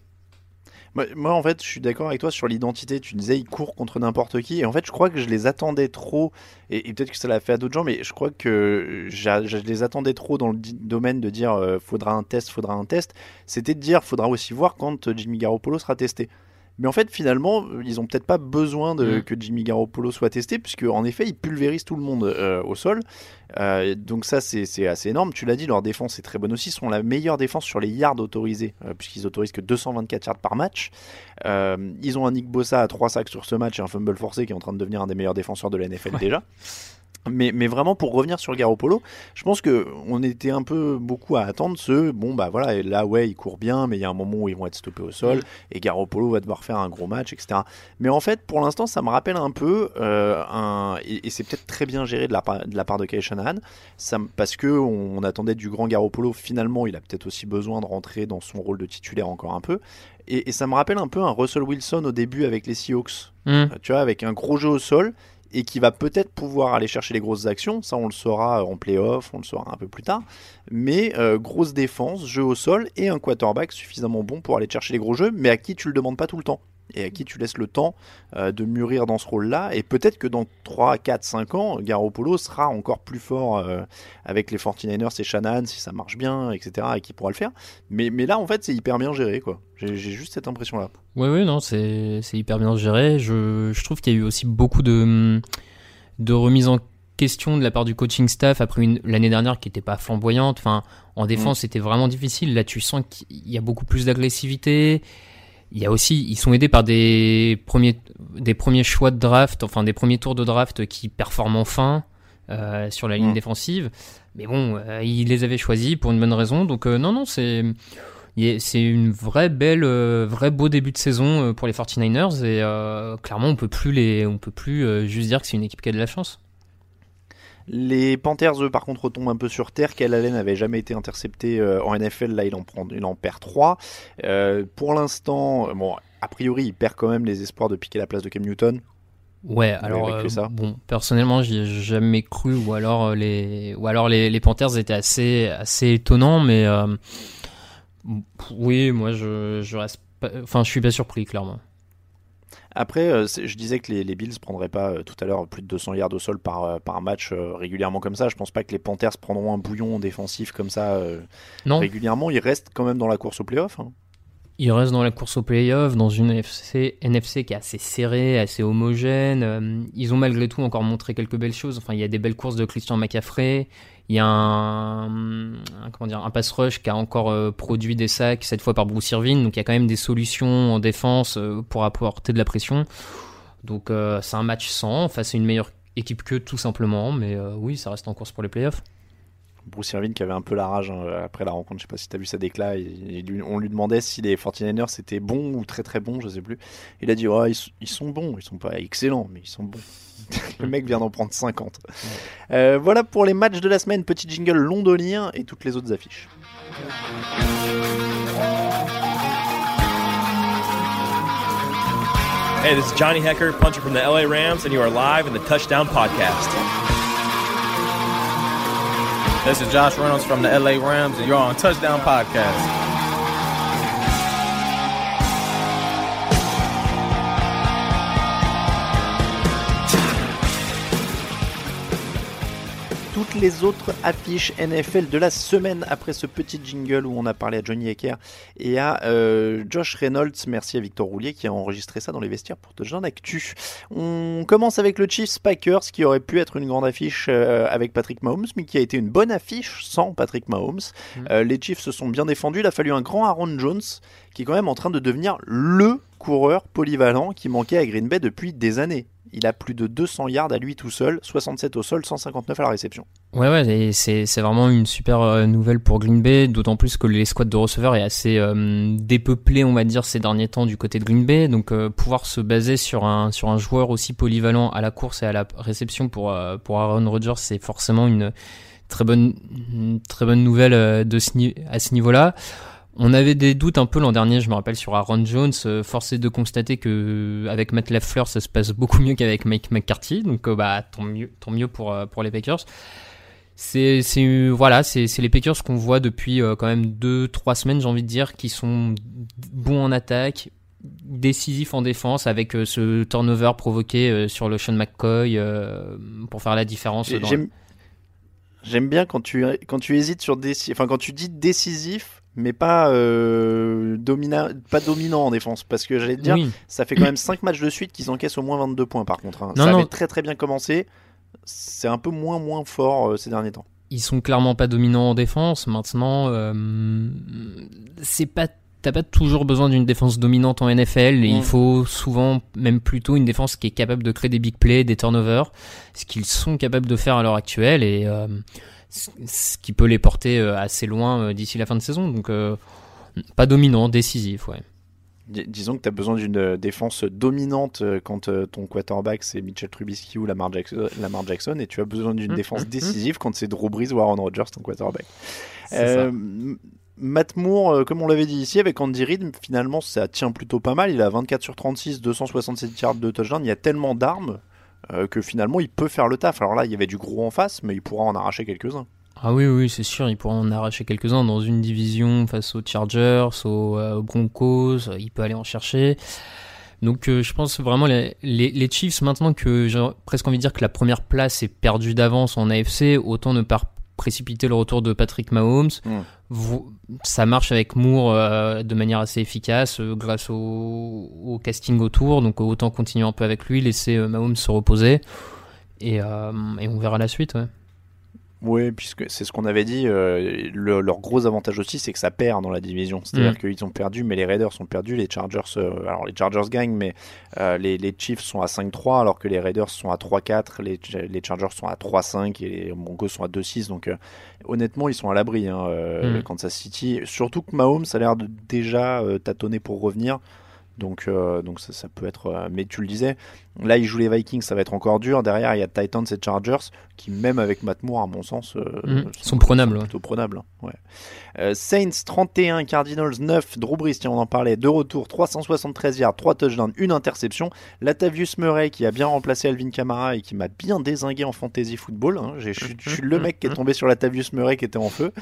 Moi, en fait, je suis d'accord avec toi sur l'identité. Tu disais, il court contre n'importe qui. Et en fait, je crois que je les attendais trop. Et, peut-être que ça l'a fait à d'autres gens, mais je crois que je les attendais trop dans le domaine de dire, euh, faudra un test, faudra un test. C'était de dire, faudra aussi voir quand Jimmy Garoppolo sera testé. Mais en fait, finalement, ils ont peut-être pas besoin de, mm. que Jimmy Garoppolo soit testé, puisque en effet, il pulvérise tout le monde euh, au sol. Euh, donc ça, c'est assez énorme. Tu l'as dit, leur défense est très bonne aussi. Ils sont la meilleure défense sur les yards autorisés, euh, puisqu'ils autorisent que 224 yards par match. ils ont un Nick Bossa à 3 sacs sur ce match et un fumble forcé qui est en train de devenir un des meilleurs défenseurs de la NFL déjà. Mais, mais, vraiment pour revenir sur Garoppolo, je pense que on était un peu beaucoup à attendre ce bon bah voilà là ouais il court bien mais il y a un moment où ils vont être stoppés au sol et Garoppolo va devoir faire un gros match etc. Mais en fait pour l'instant ça me rappelle un peu euh, un et, c'est peut-être très bien géré de la, de la part de Kyle Shanahan ça, parce que on, attendait du grand Garoppolo finalement il a peut-être aussi besoin de rentrer dans son rôle de titulaire encore un peu et, ça me rappelle un peu un Russell Wilson au début avec les Seahawks mmh. tu vois avec un gros jeu au sol et qui va peut-être pouvoir aller chercher les grosses actions. Ça, on le saura en playoff, on le saura un peu plus tard. Mais euh, grosse défense, jeu au sol et un quarterback suffisamment bon pour aller chercher les gros jeux, mais à qui tu le demandes pas tout le temps et à qui tu laisses le temps euh, de mûrir dans ce rôle-là. Et peut-être que dans 3, 4, 5 ans, Garoppolo sera encore plus fort euh, avec les 49ers et Shannon si ça marche bien, etc. et qui pourra le faire. Mais, mais là, en fait, c'est hyper bien géré. quoi. J'ai juste cette impression-là. Oui, oui, non, c'est hyper bien géré. Je, je trouve qu'il y a eu aussi beaucoup de, de remises en question de la part du coaching staff après l'année dernière qui n'était pas flamboyante. Enfin, en défense, mm. c'était vraiment difficile. Là, tu sens qu'il y a beaucoup plus d'agressivité il y a aussi, ils sont aidés par des premiers, des premiers choix de draft, enfin des premiers tours de draft qui performent enfin euh, sur la ligne mm. défensive. Mais bon, euh, ils les avaient choisis pour une bonne raison. Donc euh, non, non, c'est c'est une vraie belle, vrai beau début de saison pour les 49ers et clairement on peut plus les, on peut plus juste dire que c'est une équipe qui a de la chance. Les Panthers, eux, par contre, retombent un peu sur terre. Kel Allen n'avait jamais été intercepté euh, en NFL. Là, il en, prend, il en perd 3. Euh, pour l'instant, bon, a priori, il perd quand même les espoirs de piquer la place de Cam Newton. Ouais, alors euh, bon, personnellement, j'y ai jamais cru, ou alors les, ou alors les, les Panthers étaient assez, assez étonnants, mais oui, moi je, je reste, enfin, je suis pas surpris, clairement. Après, euh, je disais que les, les Bills prendraient pas euh, tout à l'heure plus de 200 yards au sol par, euh, par match régulièrement comme ça. Je pense pas que les Panthers prendront un bouillon défensif comme ça non. régulièrement. Ils restent quand même dans la course au playoff. Hein. Ils restent dans la course au playoff, dans une NFC, NFC qui est assez serrée, assez homogène. Ils ont malgré tout encore montré quelques belles choses. Enfin, il y a des belles courses de Christian McCaffrey. Il y a un, pass rush qui a encore euh, produit des sacs, cette fois par Bruce Irvin. Donc il y a quand même des solutions en défense euh, pour apporter de la pression. Donc euh, c'est un match sans, face à une meilleure équipe que tout simplement. Mais oui, ça reste en course pour les playoffs. Bruce Irvin qui avait un peu la rage hein, après la rencontre, je sais pas si tu as vu sa déclat, et, on lui demandait si les 49ers c'était bon ou très très bon, je sais plus. Il a dit oh, ils, ils, sont bons, ils sont pas excellents, mais ils sont bons. le mec vient d'en prendre 50. Euh, voilà pour les matchs de la semaine. Petit jingle londonien et toutes les autres affiches. Hey, this is Johnny Hecker, puncher from the LA Rams, and you are live in the Touchdown Podcast. This is Josh Reynolds from the LA Rams, and you're on Touchdown Podcast. Les autres affiches NFL de la semaine après ce petit jingle où on a parlé à Johnny Ecker et à euh, Josh Reynolds. Merci à Victor Roulier qui a enregistré ça dans les vestiaires pour te genre d'actu. On commence avec le Chiefs Packers qui aurait pu être une grande affiche euh, avec Patrick Mahomes mais qui a été une bonne affiche sans Patrick Mahomes. Mm. Euh, les Chiefs se sont bien défendus. Il a fallu un grand Aaron Jones qui est quand même en train de devenir le coureur polyvalent qui manquait à Green Bay depuis des années il a plus de 200 yards à lui tout seul, 67 au sol, 159 à la réception. Ouais, ouais, c'est, c'est vraiment une super euh, nouvelle pour Green Bay, d'autant plus que les squads de receveurs est assez euh, dépeuplé, on va dire, ces derniers temps du côté de Green Bay. Donc, euh, pouvoir se baser sur un, sur un joueur aussi polyvalent à la course et à la réception pour, pour Aaron Rodgers, c'est forcément une très bonne, une très bonne nouvelle de ce, à ce niveau-là. On avait des doutes un peu l'an dernier, je me rappelle, sur Aaron Jones. Euh, forcé de constater que euh, avec Matt Lafleur, ça se passe beaucoup mieux qu'avec Mike McCarthy. Donc, euh, bah, tant mieux, tant mieux pour, pour les Packers. C'est, c'est, voilà, c'est, c'est les Packers qu'on voit depuis quand même 2-3 semaines, j'ai envie de dire, qui sont bons en attaque, décisifs en défense, avec ce turnover provoqué sur le Sean McCoy pour faire la différence. J'aime, j'aime bien quand tu, quand tu hésites sur décisif, enfin quand tu dis décisif mais pas, euh, pas dominant en défense. Parce que j'allais te dire, ça fait quand même 5 matchs de suite qu'ils encaissent au moins 22 points par contre. Hein. ça avait très très bien commencé. C'est un peu moins moins fort euh, ces derniers temps. Ils sont clairement pas dominants en défense. Maintenant, euh, c'est pas t'as pas toujours besoin d'une défense dominante en NFL. Il faut souvent, même plutôt, une défense qui est capable de créer des big plays, des turnovers, ce qu'ils sont capables de faire à l'heure actuelle. Et euh, ce qui peut les porter euh, assez loin euh, d'ici la fin de saison. Donc, euh, pas dominant, décisif, ouais. disons que tu as besoin d'une défense dominante quand ton quarterback c'est Mitchell Trubisky ou Lamar Jackson, Lamar Jackson et tu as besoin d'une mmh, défense mmh, mmh. décisive quand c'est Drew Brees ou Aaron Rodgers ton quarterback. Matt Moore, comme on l'avait dit ici, avec Andy Reid, finalement ça tient plutôt pas mal. Il a 24 sur 36, 267 yards de touchdown. Il y a tellement d'armes euh, que finalement il peut faire le taf. Alors là, il y avait du gros en face, mais il pourra en arracher quelques-uns. Ah oui, oui, c'est sûr, il pourra en arracher quelques-uns dans une division face aux Chargers, aux, euh, Broncos, il peut aller en chercher. Donc euh, je pense vraiment les, les, Chiefs, maintenant que j'ai presque envie de dire que la première place est perdue d'avance en AFC, autant ne pas précipiter le retour de Patrick Mahomes. Hmm. ça marche avec Moore euh, de manière assez efficace euh, grâce au, casting autour. Donc autant continuer un peu avec lui, laisser euh, Mahomes se reposer. Et, et, on verra la suite. Ouais. Oui, puisque c'est ce qu'on avait dit. Euh, leur gros avantage aussi, c'est que ça perd dans la division. C'est-à-dire mm. qu'ils ont perdu, mais les Raiders sont perdus. Les Chargers, euh, alors les Chargers gagnent, mais euh, les, les, Chiefs sont à 5-3, alors que les Raiders sont à 3-4, les, les, Chargers sont à 3-5 et les Broncos sont à 2-6. Donc honnêtement, ils sont à l'abri, hein, mm. Kansas City. Surtout que Mahomes a l'air de déjà tâtonner pour revenir. Donc, donc ça, ça, peut être. mais tu le disais, Là, ils jouent les Vikings, ça va être encore dur. Derrière, il y a Titans et Chargers qui, même avec Matt Moore, à mon sens, euh, mhm. sont, prenables. plutôt prenables. Ouais. Euh, Saints 31, Cardinals 9, Drew Brees, tiens, on en parlait, de retour, 373 yards, 3 touchdowns, une interception. Latavius Murray qui a bien remplacé Alvin Kamara et qui m'a bien désingué en fantasy football. Hein. Je suis le mec qui est tombé sur Latavius Murray qui était en feu.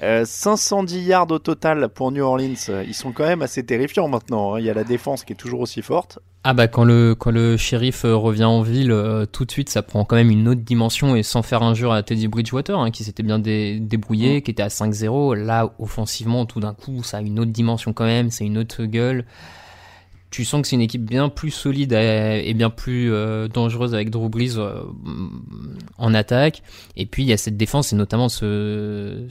510 euh, yards au total pour New Orleans. Ils sont quand même assez terrifiants maintenant. Hein. Il y a la défense qui est toujours aussi forte. Ah bah quand le quand le shérif euh, revient en ville, euh, tout de suite ça prend quand même une autre dimension et sans faire injure à Teddy Bridgewater hein, qui s'était bien débrouillé, mm. qui était à 5-0, là offensivement tout d'un coup ça a une autre dimension quand même, c'est une autre gueule tu sens que c'est une équipe bien plus solide et bien plus euh, dangereuse avec Drew Brees euh, en attaque. Et puis il y a cette défense et notamment ce,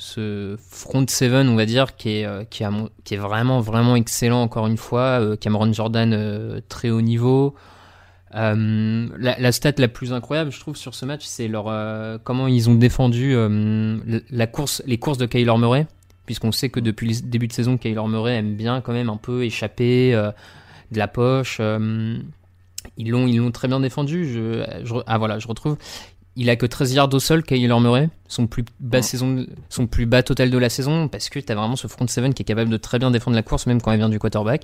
front seven, on va dire, qui est, euh, qui, est vraiment vraiment excellent encore une fois. Cameron Jordan très haut niveau. La, la, stat la plus incroyable, je trouve, sur ce match, c'est leur comment ils ont défendu la course, les courses de Kyler Murray puisqu'on sait que depuis le début de saison, Kyler Murray aime bien quand même un peu échapper, de la poche. Euh, ils l'ont, ils l'ont très bien défendu. Je, ah voilà, je retrouve. Il a que 13 yards au sol, Kyler Murray, son plus bas saison, son plus bas total de la saison, parce que tu as vraiment ce front seven qui est capable de très bien défendre la course, même quand elle vient du quarterback.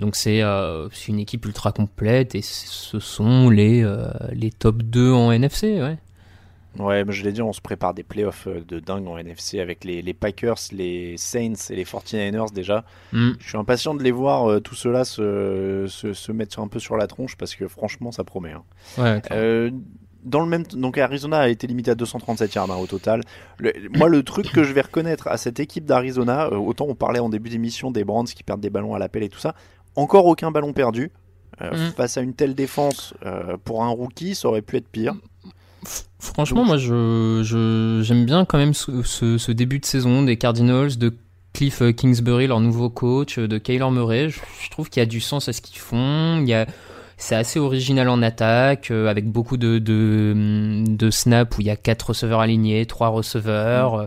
Donc c'est, euh, une équipe ultra complète et ce sont les, euh, les top 2 en NFC, ouais. Ouais, je l'ai dit, on se prépare des playoffs euh, de dingue en NFC avec les, Packers, les Saints et les 49ers déjà. Mm. Je suis impatient de les voir euh, tout cela se, se, mettre un peu sur la tronche parce que franchement ça promet. Hein. Ouais, euh, dans le même donc Arizona a été limité à 237 yards hein, au total. moi le truc que je vais reconnaître à cette équipe d'Arizona, autant on parlait en début d'émission des Brands qui perdent des ballons à l'appel et tout ça, encore aucun ballon perdu. Mm. Face à une telle défense, pour un rookie, ça aurait pu être pire. Franchement, moi, je, j'aime bien quand même ce, début de saison des Cardinals, de Cliff Kingsbury, leur nouveau coach, de Kyler Murray. Je, trouve qu'il y a du sens à ce qu'ils font. Il y a, c'est assez original en attaque, euh, avec beaucoup de, de, de snaps où il y a quatre receveurs alignés, trois receveurs. Euh,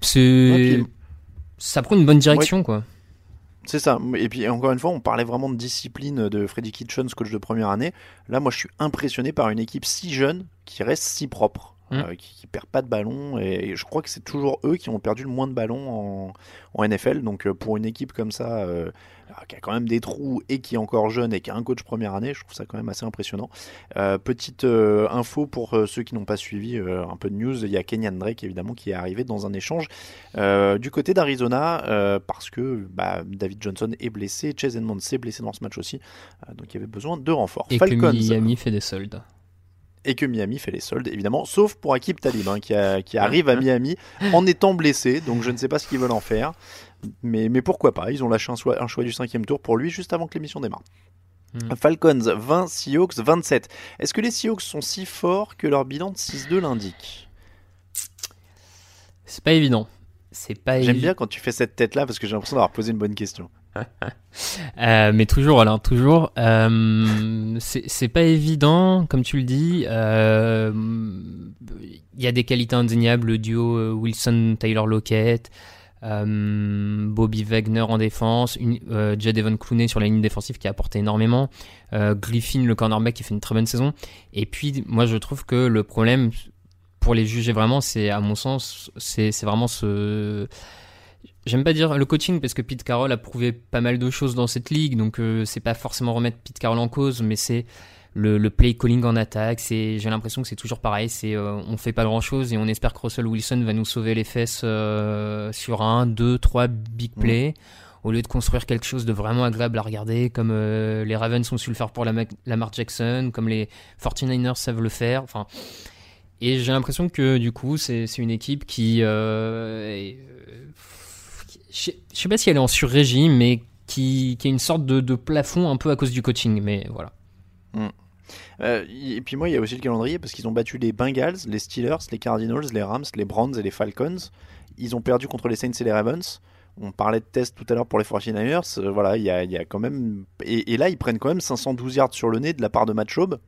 C'est, ça prend une bonne direction, quoi. C'est ça. Et puis encore une fois, on parlait vraiment de discipline de Freddy Kitchens, coach de première année. Là, moi, je suis impressionné par une équipe si jeune qui reste si propre. Mm. euh, qui, qui perd pas de ballon et, je crois que c'est toujours eux qui ont perdu le moins de ballons en, en NFL donc euh, pour une équipe comme ça euh, qui a quand même des trous et qui est encore jeune et qui a un coach première année je trouve ça quand même assez impressionnant. Euh, petite euh, info pour euh, ceux qui n'ont pas suivi un peu de news. Il y a Kenyan Drake évidemment qui est arrivé dans un échange du côté d'Arizona parce que bah, David Johnson est blessé Chase Edmonds s'est blessé dans ce match aussi donc il y avait besoin de renforts. Et Falcons. Que Miami fait des soldes. Et que Miami fait les soldes, évidemment, sauf pour Akib Talib, hein, qui, a- qui arrive à Miami en étant blessé, donc je ne sais pas ce qu'ils veulent en faire, mais, mais pourquoi pas, ils ont lâché un choix, un choix du cinquième tour pour lui juste avant que l'émission démarre. Mm. Falcons 20, Seahawks 27. Est-ce que les Seahawks sont si forts que leur bilan de 6-2 l'indique? C'est pas évident. C'est pas J'aime bien quand tu fais cette tête-là parce que j'ai l'impression d'avoir posé une bonne question. Euh, mais toujours, Alain, toujours. Euh, c'est pas évident, comme tu le dis. Euh, Il y a des qualités indéniables, le duo Wilson-Taylor Lockett, Bobby Wagner en défense, Jadevon Clooney sur la ligne défensive qui a apporté énormément, Griffin, le cornerback, qui fait une très bonne saison. Et puis, moi, je trouve que le problème, pour les juger vraiment, c'est, à mon sens, c'est vraiment ce J'aime pas dire le coaching parce que Pete Carroll a prouvé pas mal de choses dans cette ligue, donc euh, c'est pas forcément remettre Pete Carroll en cause, mais c'est le, le play calling en attaque. C'est, j'ai l'impression que c'est toujours pareil. C'est, euh, on fait pas grand chose et on espère que Russell Wilson va nous sauver les fesses euh, sur un, deux, trois big plays. Au lieu de construire quelque chose de vraiment agréable à regarder, comme euh, les Ravens ont su le faire pour la Lamar Jackson, comme les 49ers savent le faire. Enfin, et j'ai l'impression que du coup, c'est une équipe qui. euh, est- euh, je sais pas si elle est en sur-régime, mais qui, qui a une sorte de, de plafond un peu à cause du coaching. Mais voilà. Euh, et puis moi, il y a aussi le calendrier parce qu'ils ont battu les Bengals, les Steelers, les Cardinals, les Rams, les Browns et les Falcons. Ils ont perdu contre les Saints et les Ravens. On parlait de test tout à l'heure pour les 49ers. Euh, voilà, il y y a quand même. Et, et là, ils prennent quand même 512 yards sur le nez de la part de Matt Schaub.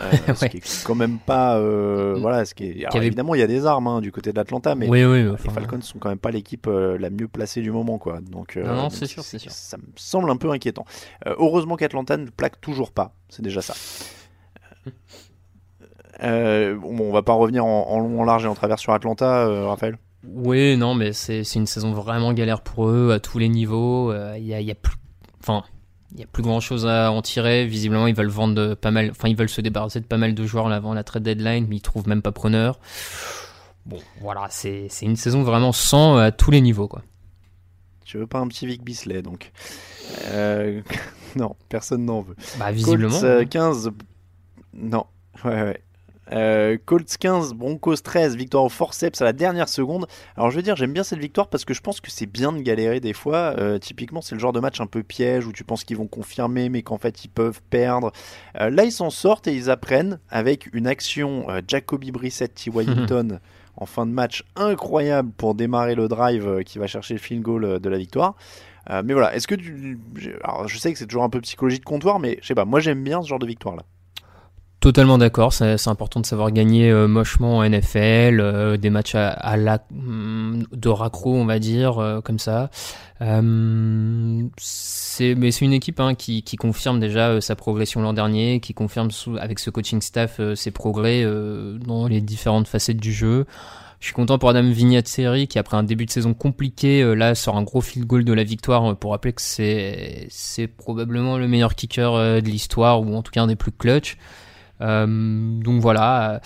Euh, Ce Ouais. qui est quand même pas. euh, voilà, ce qui est. alors, avait- Évidemment, il y a des armes hein, du côté de l'Atlanta, mais Oui, oui, euh, enfin, les Falcons sont quand même pas l'équipe euh, la mieux placée du moment, quoi. Donc, euh, Non, non, donc c'est sûr, c'est sûr. Ça me semble un peu inquiétant. Euh, heureusement qu'Atlanta ne plaque toujours pas. C'est déjà ça. Euh, bon, on va pas revenir en, en long, en large et en travers sur Atlanta, euh, Raphaël? Oui, non, mais c'est une saison vraiment galère pour eux à tous les niveaux. Euh, Il y, a, y a plus, enfin, il y a plus grand chose à en tirer. Visiblement, ils veulent vendre pas mal, enfin, ils veulent se débarrasser de pas mal de joueurs là, avant la trade deadline, mais ils trouvent même pas preneur. Bon, voilà, c'est une saison vraiment sans euh, à tous les niveaux, quoi. Tu veux pas un petit Vic Bisley, donc? Euh, Non, personne n'en veut. Bah, visiblement, Colts, euh, hein. 15. Non, ouais, ouais. Euh, Colts 15, Broncos 13, victoire au forceps à la dernière seconde. Alors je veux dire, j'aime bien cette victoire parce que je pense que c'est bien de galérer des fois. Euh, typiquement, c'est le genre de match un peu piège où tu penses qu'ils vont confirmer mais qu'en fait ils peuvent perdre. Euh, là, ils s'en sortent et ils apprennent avec une action Jacoby Brissett, T. Washington en fin de match incroyable pour démarrer le drive qui va chercher le field goal de la victoire. Mais voilà, est-ce que tu... Alors je sais que c'est toujours un peu psychologie de comptoir, mais je sais pas, moi j'aime bien ce genre de victoire là. Totalement d'accord, c'est important de savoir gagner euh, mochement en NFL, euh, des matchs à, à la hum, de raccro, on va dire, euh, comme ça. Euh, c'est mais c'est une équipe hein, qui, qui confirme déjà euh, sa progression l'an dernier, qui confirme sous, avec ce coaching staff euh, ses progrès dans les différentes facettes du jeu. Je suis content pour Adam Vinatieri qui après un début de saison compliqué là sort un gros field goal de la victoire pour rappeler que c'est probablement le meilleur kicker de l'histoire ou en tout cas un des plus clutch. Euh, donc voilà,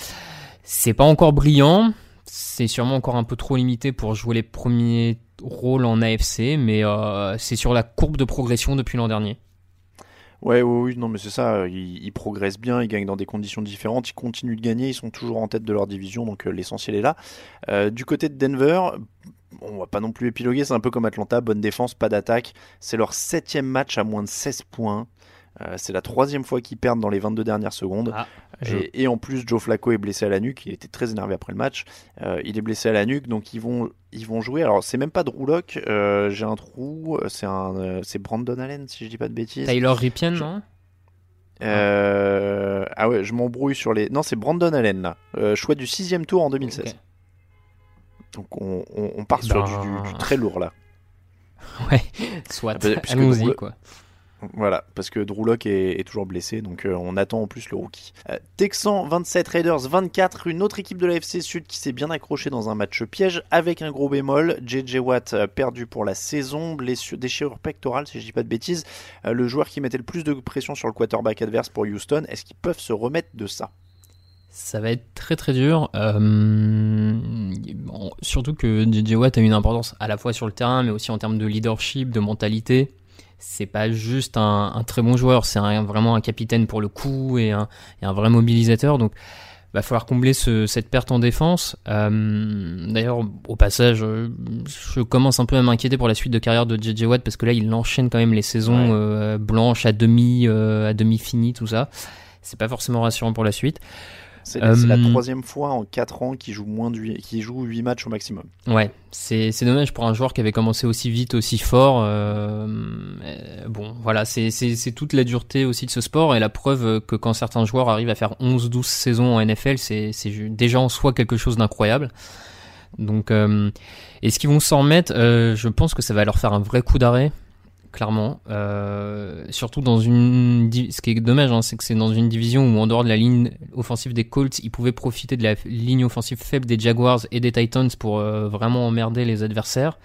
c'est pas encore brillant, c'est sûrement encore un peu trop limité pour jouer les premiers rôles en AFC, mais euh, c'est sur la courbe de progression depuis l'an dernier. Ouais, oui, oui, non, mais c'est ça, ils, progressent bien, ils gagnent dans des conditions différentes, ils continuent de gagner, ils sont toujours en tête de leur division, donc euh, l'essentiel est là. Du côté de Denver, on va pas non plus épiloguer, c'est un peu comme Atlanta, bonne défense, pas d'attaque. C'est leur septième match à moins de 16 points. Euh, c'est la troisième fois qu'ils perdent dans les 22 dernières secondes. Ah, je- et, et en plus, Joe Flacco est blessé à la nuque. Il était très énervé après le match. Euh, il est blessé à la nuque, donc ils vont, ils vont jouer. Alors, c'est même pas Drew Lock. euh, J'ai un trou. C'est un, euh, c'est Brandon Allen, si je dis pas de bêtises. Tyler Ripien, non? Ah ouais, je m'embrouille sur les. Non, c'est Brandon Allen là. Choix du sixième tour en 2016. Ok. Donc on, on- on part sur du, Ben- du- du très lourd là. Ouais, soit. Ah, Allons-y, quoi. Voilà, parce que Drew Lock est, toujours blessé, donc euh, on attend en plus le rookie. Euh, Texans 27, Raiders 24, une autre équipe de la FC Sud qui s'est bien accrochée dans un match piège avec un gros bémol. JJ Watt euh, perdu pour la saison, blessure, déchirure pectorale si je dis pas de bêtises. Le joueur qui mettait le plus de pression sur le quarterback adverse pour Houston, est-ce qu'ils peuvent se remettre de ça? Ça va être très très dur. Surtout que JJ Watt a une importance à la fois sur le terrain, mais aussi en termes de leadership, de mentalité. C'est pas juste un, un très bon joueur, c'est un- vraiment un capitaine pour le coup et un, et un vrai mobilisateur. Donc, va falloir combler ce- cette perte en défense. Euh, D'ailleurs, au passage, euh, je commence un peu à m'inquiéter pour la suite de carrière de JJ Watt parce que là, il enchaîne quand même les saisons Ouais. euh, blanches à demi, euh, à demi finies, tout ça. C'est pas forcément rassurant pour la suite. C'est la Euh, troisième fois en 4 ans qu'il joue, moins de qu'il joue 8 matchs au maximum. Ouais, c'est c'est dommage pour un joueur qui avait commencé aussi vite, aussi fort. euh, euh, bon, voilà, c'est toute la dureté aussi de ce sport et la preuve que quand certains joueurs arrivent à faire 11-12 saisons en NFL, c'est déjà en soi quelque chose d'incroyable. Donc, euh, est-ce qu'ils vont s'en remettre Euh, Je pense que ça va leur faire un vrai coup d'arrêt, clairement. Euh, surtout dans une. Ce qui est dommage, hein, c'est que c'est dans une division où, en dehors de la ligne offensive des Colts, ils pouvaient profiter de la ligne offensive faible des Jaguars et des Titans pour euh, vraiment emmerder les adversaires.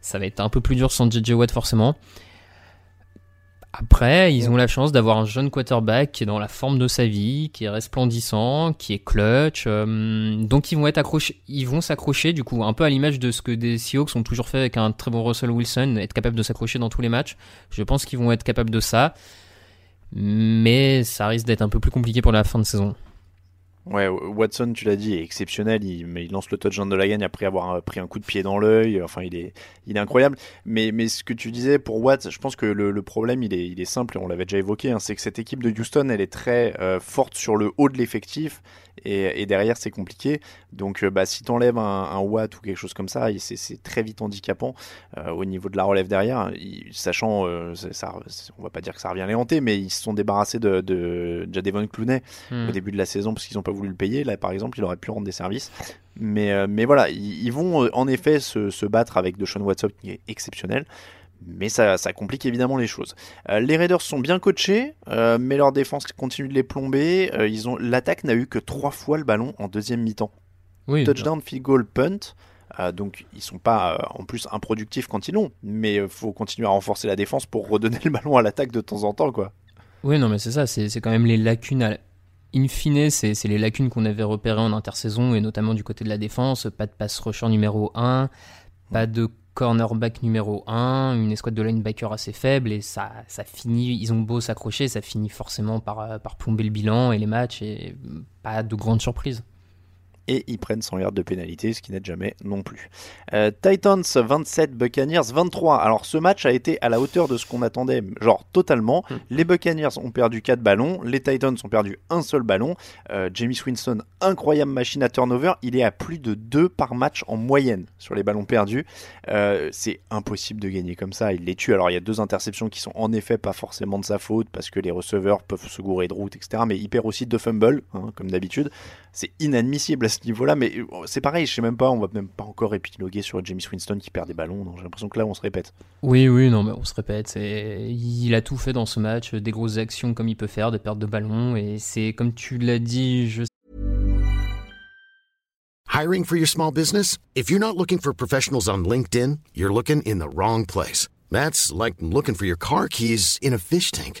Ça va être un peu plus dur sans JJ Watt, forcément. Après, ils ont la chance d'avoir un jeune quarterback qui est dans la forme de sa vie, qui est resplendissant, qui est clutch. euh, donc ils vont être accrochés, ils vont s'accrocher du coup un peu à l'image de ce que des Seahawks ont toujours fait avec un très bon Russell Wilson, être capable de s'accrocher dans tous les matchs. Je pense qu'ils vont être capables de ça, mais ça risque d'être un peu plus compliqué pour la fin de saison. Ouais, Watson, tu l'as dit, est exceptionnel. Il, il lance le touchdown de la gagne après avoir euh, pris un coup de pied dans l'œil. Enfin, il est, il est incroyable. Mais, mais ce que tu disais pour Watt, je pense que le, le problème, il est, il est simple et on l'avait déjà évoqué. hein, c'est que cette équipe de Houston, elle est très euh, forte sur le haut de l'effectif et, et derrière, c'est compliqué. Donc, euh, bah, si t'enlèves un, un Watt ou quelque chose comme ça, c'est très vite handicapant euh, au niveau de la relève derrière. Il- sachant, euh, c'est- ça, on va pas dire que ça revient les hanter, mais ils se sont débarrassés de, de Jadevon Clooney Hmm. au début de la saison parce qu'ils n'ont pas voulu le payer. Là, par exemple, il aurait pu rendre des services. Mais, euh, mais voilà, ils, ils vont en effet se, se battre avec Deshaun Watson qui est exceptionnel. Mais ça, ça complique évidemment les choses. Euh, les Raiders sont bien coachés, euh, mais leur défense continue de les plomber. Euh, ils ont l'attaque n'a eu que trois fois le ballon en deuxième mi-temps. Oui, Touchdown, field goal, punt. Donc ils sont pas en plus improductifs quand ils l'ont, mais euh, faut continuer à renforcer la défense pour redonner le ballon à l'attaque de temps en temps, quoi. Oui, non, mais c'est ça, c'est quand même les lacunes. À... In fine, c'est c'est les lacunes qu'on avait repérées en intersaison, et notamment du côté de la défense. Pas de pass rusher numéro 1, pas de cornerback numéro 1, une escouade de linebacker assez faible, et ça, ça finit, ils ont beau s'accrocher, ça finit forcément par, euh, par plomber le bilan et les matchs, et pas de grandes surprises. Et ils prennent 100 yards de pénalité, ce qui n'aide jamais non plus. Euh, Titans 27, Buccaneers 23. Alors ce match a été à la hauteur de ce qu'on attendait, genre totalement. Les Buccaneers ont perdu 4 ballons, les Titans ont perdu un seul ballon. Euh, Jamie Winston, incroyable machine à turnover, il est à plus de 2 par match en moyenne sur les ballons perdus. Euh, c'est impossible de gagner comme ça, il les tue. Alors il y a deux interceptions qui sont en effet pas forcément de sa faute parce que les receveurs peuvent se gourer de route, etc. Mais il perd aussi deux fumbles, hein, comme d'habitude. C'est inadmissible à ce niveau-là, mais euh, c'est pareil, je sais même pas, on va même pas encore épiloguer sur James Winston qui perd des ballons, donc j'ai l'impression que là on se répète. Oui, oui, non, mais on se répète. Il a tout fait dans ce match, des grosses actions comme il peut faire, des pertes de ballon, et c'est comme tu l'as dit, je Hiring for your small business? If you're not looking for professionals on LinkedIn, you're looking in the wrong place. That's like looking for your car keys in a fish tank.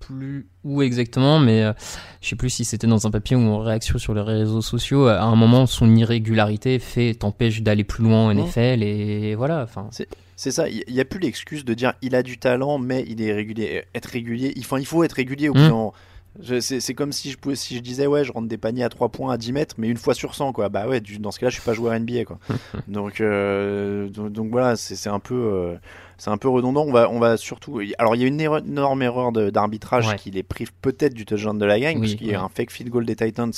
Plus où exactement, mais euh, je sais plus si c'était dans un papier ou en réaction sur les réseaux sociaux. À un moment, son irrégularité fait t'empêche d'aller plus loin en Mmh. NFL et voilà. Enfin, C'est- C'est ça, il n'y a plus l'excuse de dire il a du talent, mais il est régulier. Être régulier, il faut, il faut être régulier au Mm. je- C'est comme si je, pouvais, si je disais ouais, je rentre des paniers à 3 points à 10 mètres, mais une fois sur 100, quoi. Bah ouais, dans ce cas-là, je suis pas joueur NBA, quoi. donc, euh, donc, donc voilà, c'est c'est un peu. euh, c'est un peu redondant. On va, on va surtout. Alors, il y a une énorme erreur de- d'arbitrage Ouais. qui les prive peut-être du touchdown de la gang, Oui, parce qu'il y a ouais. un fake field goal des Titans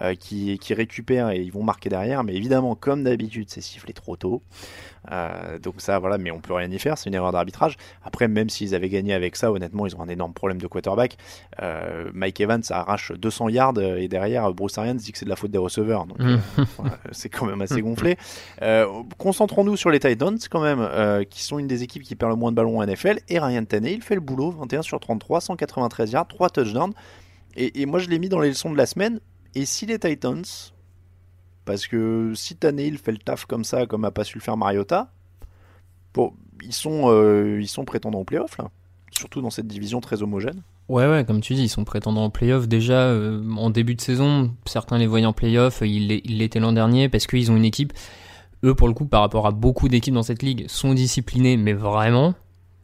euh, qui, qui récupère et ils vont marquer derrière. Mais évidemment, comme d'habitude, c'est sifflé trop tôt. Euh, donc ça, voilà, mais on peut rien y faire, c'est une erreur d'arbitrage. Après, même s'ils avaient gagné avec ça, honnêtement, ils ont un énorme problème de quarterback. Euh, Mike Evans arrache 200 yards et derrière, Bruce Arians dit que c'est de la faute des receveurs. Donc, euh, voilà, c'est quand même assez gonflé. Concentrons-nous sur les Titans quand même, qui sont une des équipes qui perd le moins de ballons en NFL. Et Ryan Tannehill fait le boulot, 21 sur 33, 193 yards, 3 touchdowns. Et, moi, je l'ai mis dans les leçons de la semaine. Et si les Titans, parce que si Tannehill fait le taf comme ça, comme a pas su le faire Mariota, bon, ils sont, euh, ils sont prétendants au playoff. Surtout dans cette division très homogène. Ouais, ouais, comme tu dis, ils sont prétendants en playoff. Déjà, euh, en début de saison, certains les voyaient en playoff, ils l'étaient l'an dernier parce qu'ils ont une équipe, eux, pour le coup, par rapport à beaucoup d'équipes dans cette ligue, sont disciplinés, mais vraiment,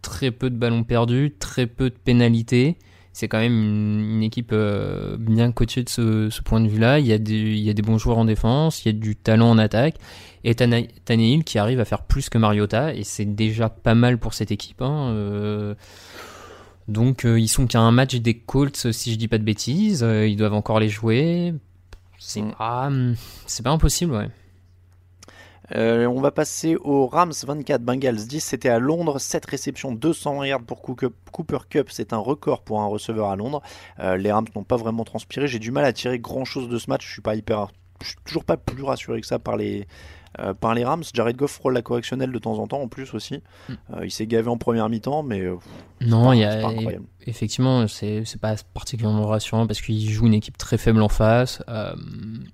très peu de ballons perdus, très peu de pénalités. C'est quand même une, une équipe euh, bien coachée de ce, ce point de vue-là. Il y, a des, il y a des bons joueurs en défense, il y a du talent en attaque. Et Tannehill qui arrive à faire plus que Mariota, et c'est déjà pas mal pour cette équipe. Hein. euh, donc euh, ils sont qu'à un match des Colts, si je dis pas de bêtises. euh, ils doivent encore les jouer. C'est pas, hum, c'est pas impossible, ouais. Euh, on va passer aux Rams 24, Bengals 10. C'était à Londres, 7 réceptions, 200 yards pour Cooper Cooper Cup. C'est un record pour un receveur à Londres. Euh, les Rams n'ont pas vraiment transpiré. J'ai du mal à tirer grand chose de ce match. Je suis pas hyper, je suis toujours pas plus rassuré que ça par les euh, par les Rams. Jared Goff frôle la correctionnelle de temps en temps en plus aussi. Euh, il s'est gavé en première mi-temps, mais euh, Non, il y a, effectivement, c'est pas particulièrement rassurant parce qu'ils jouent une équipe très faible en face. Euh,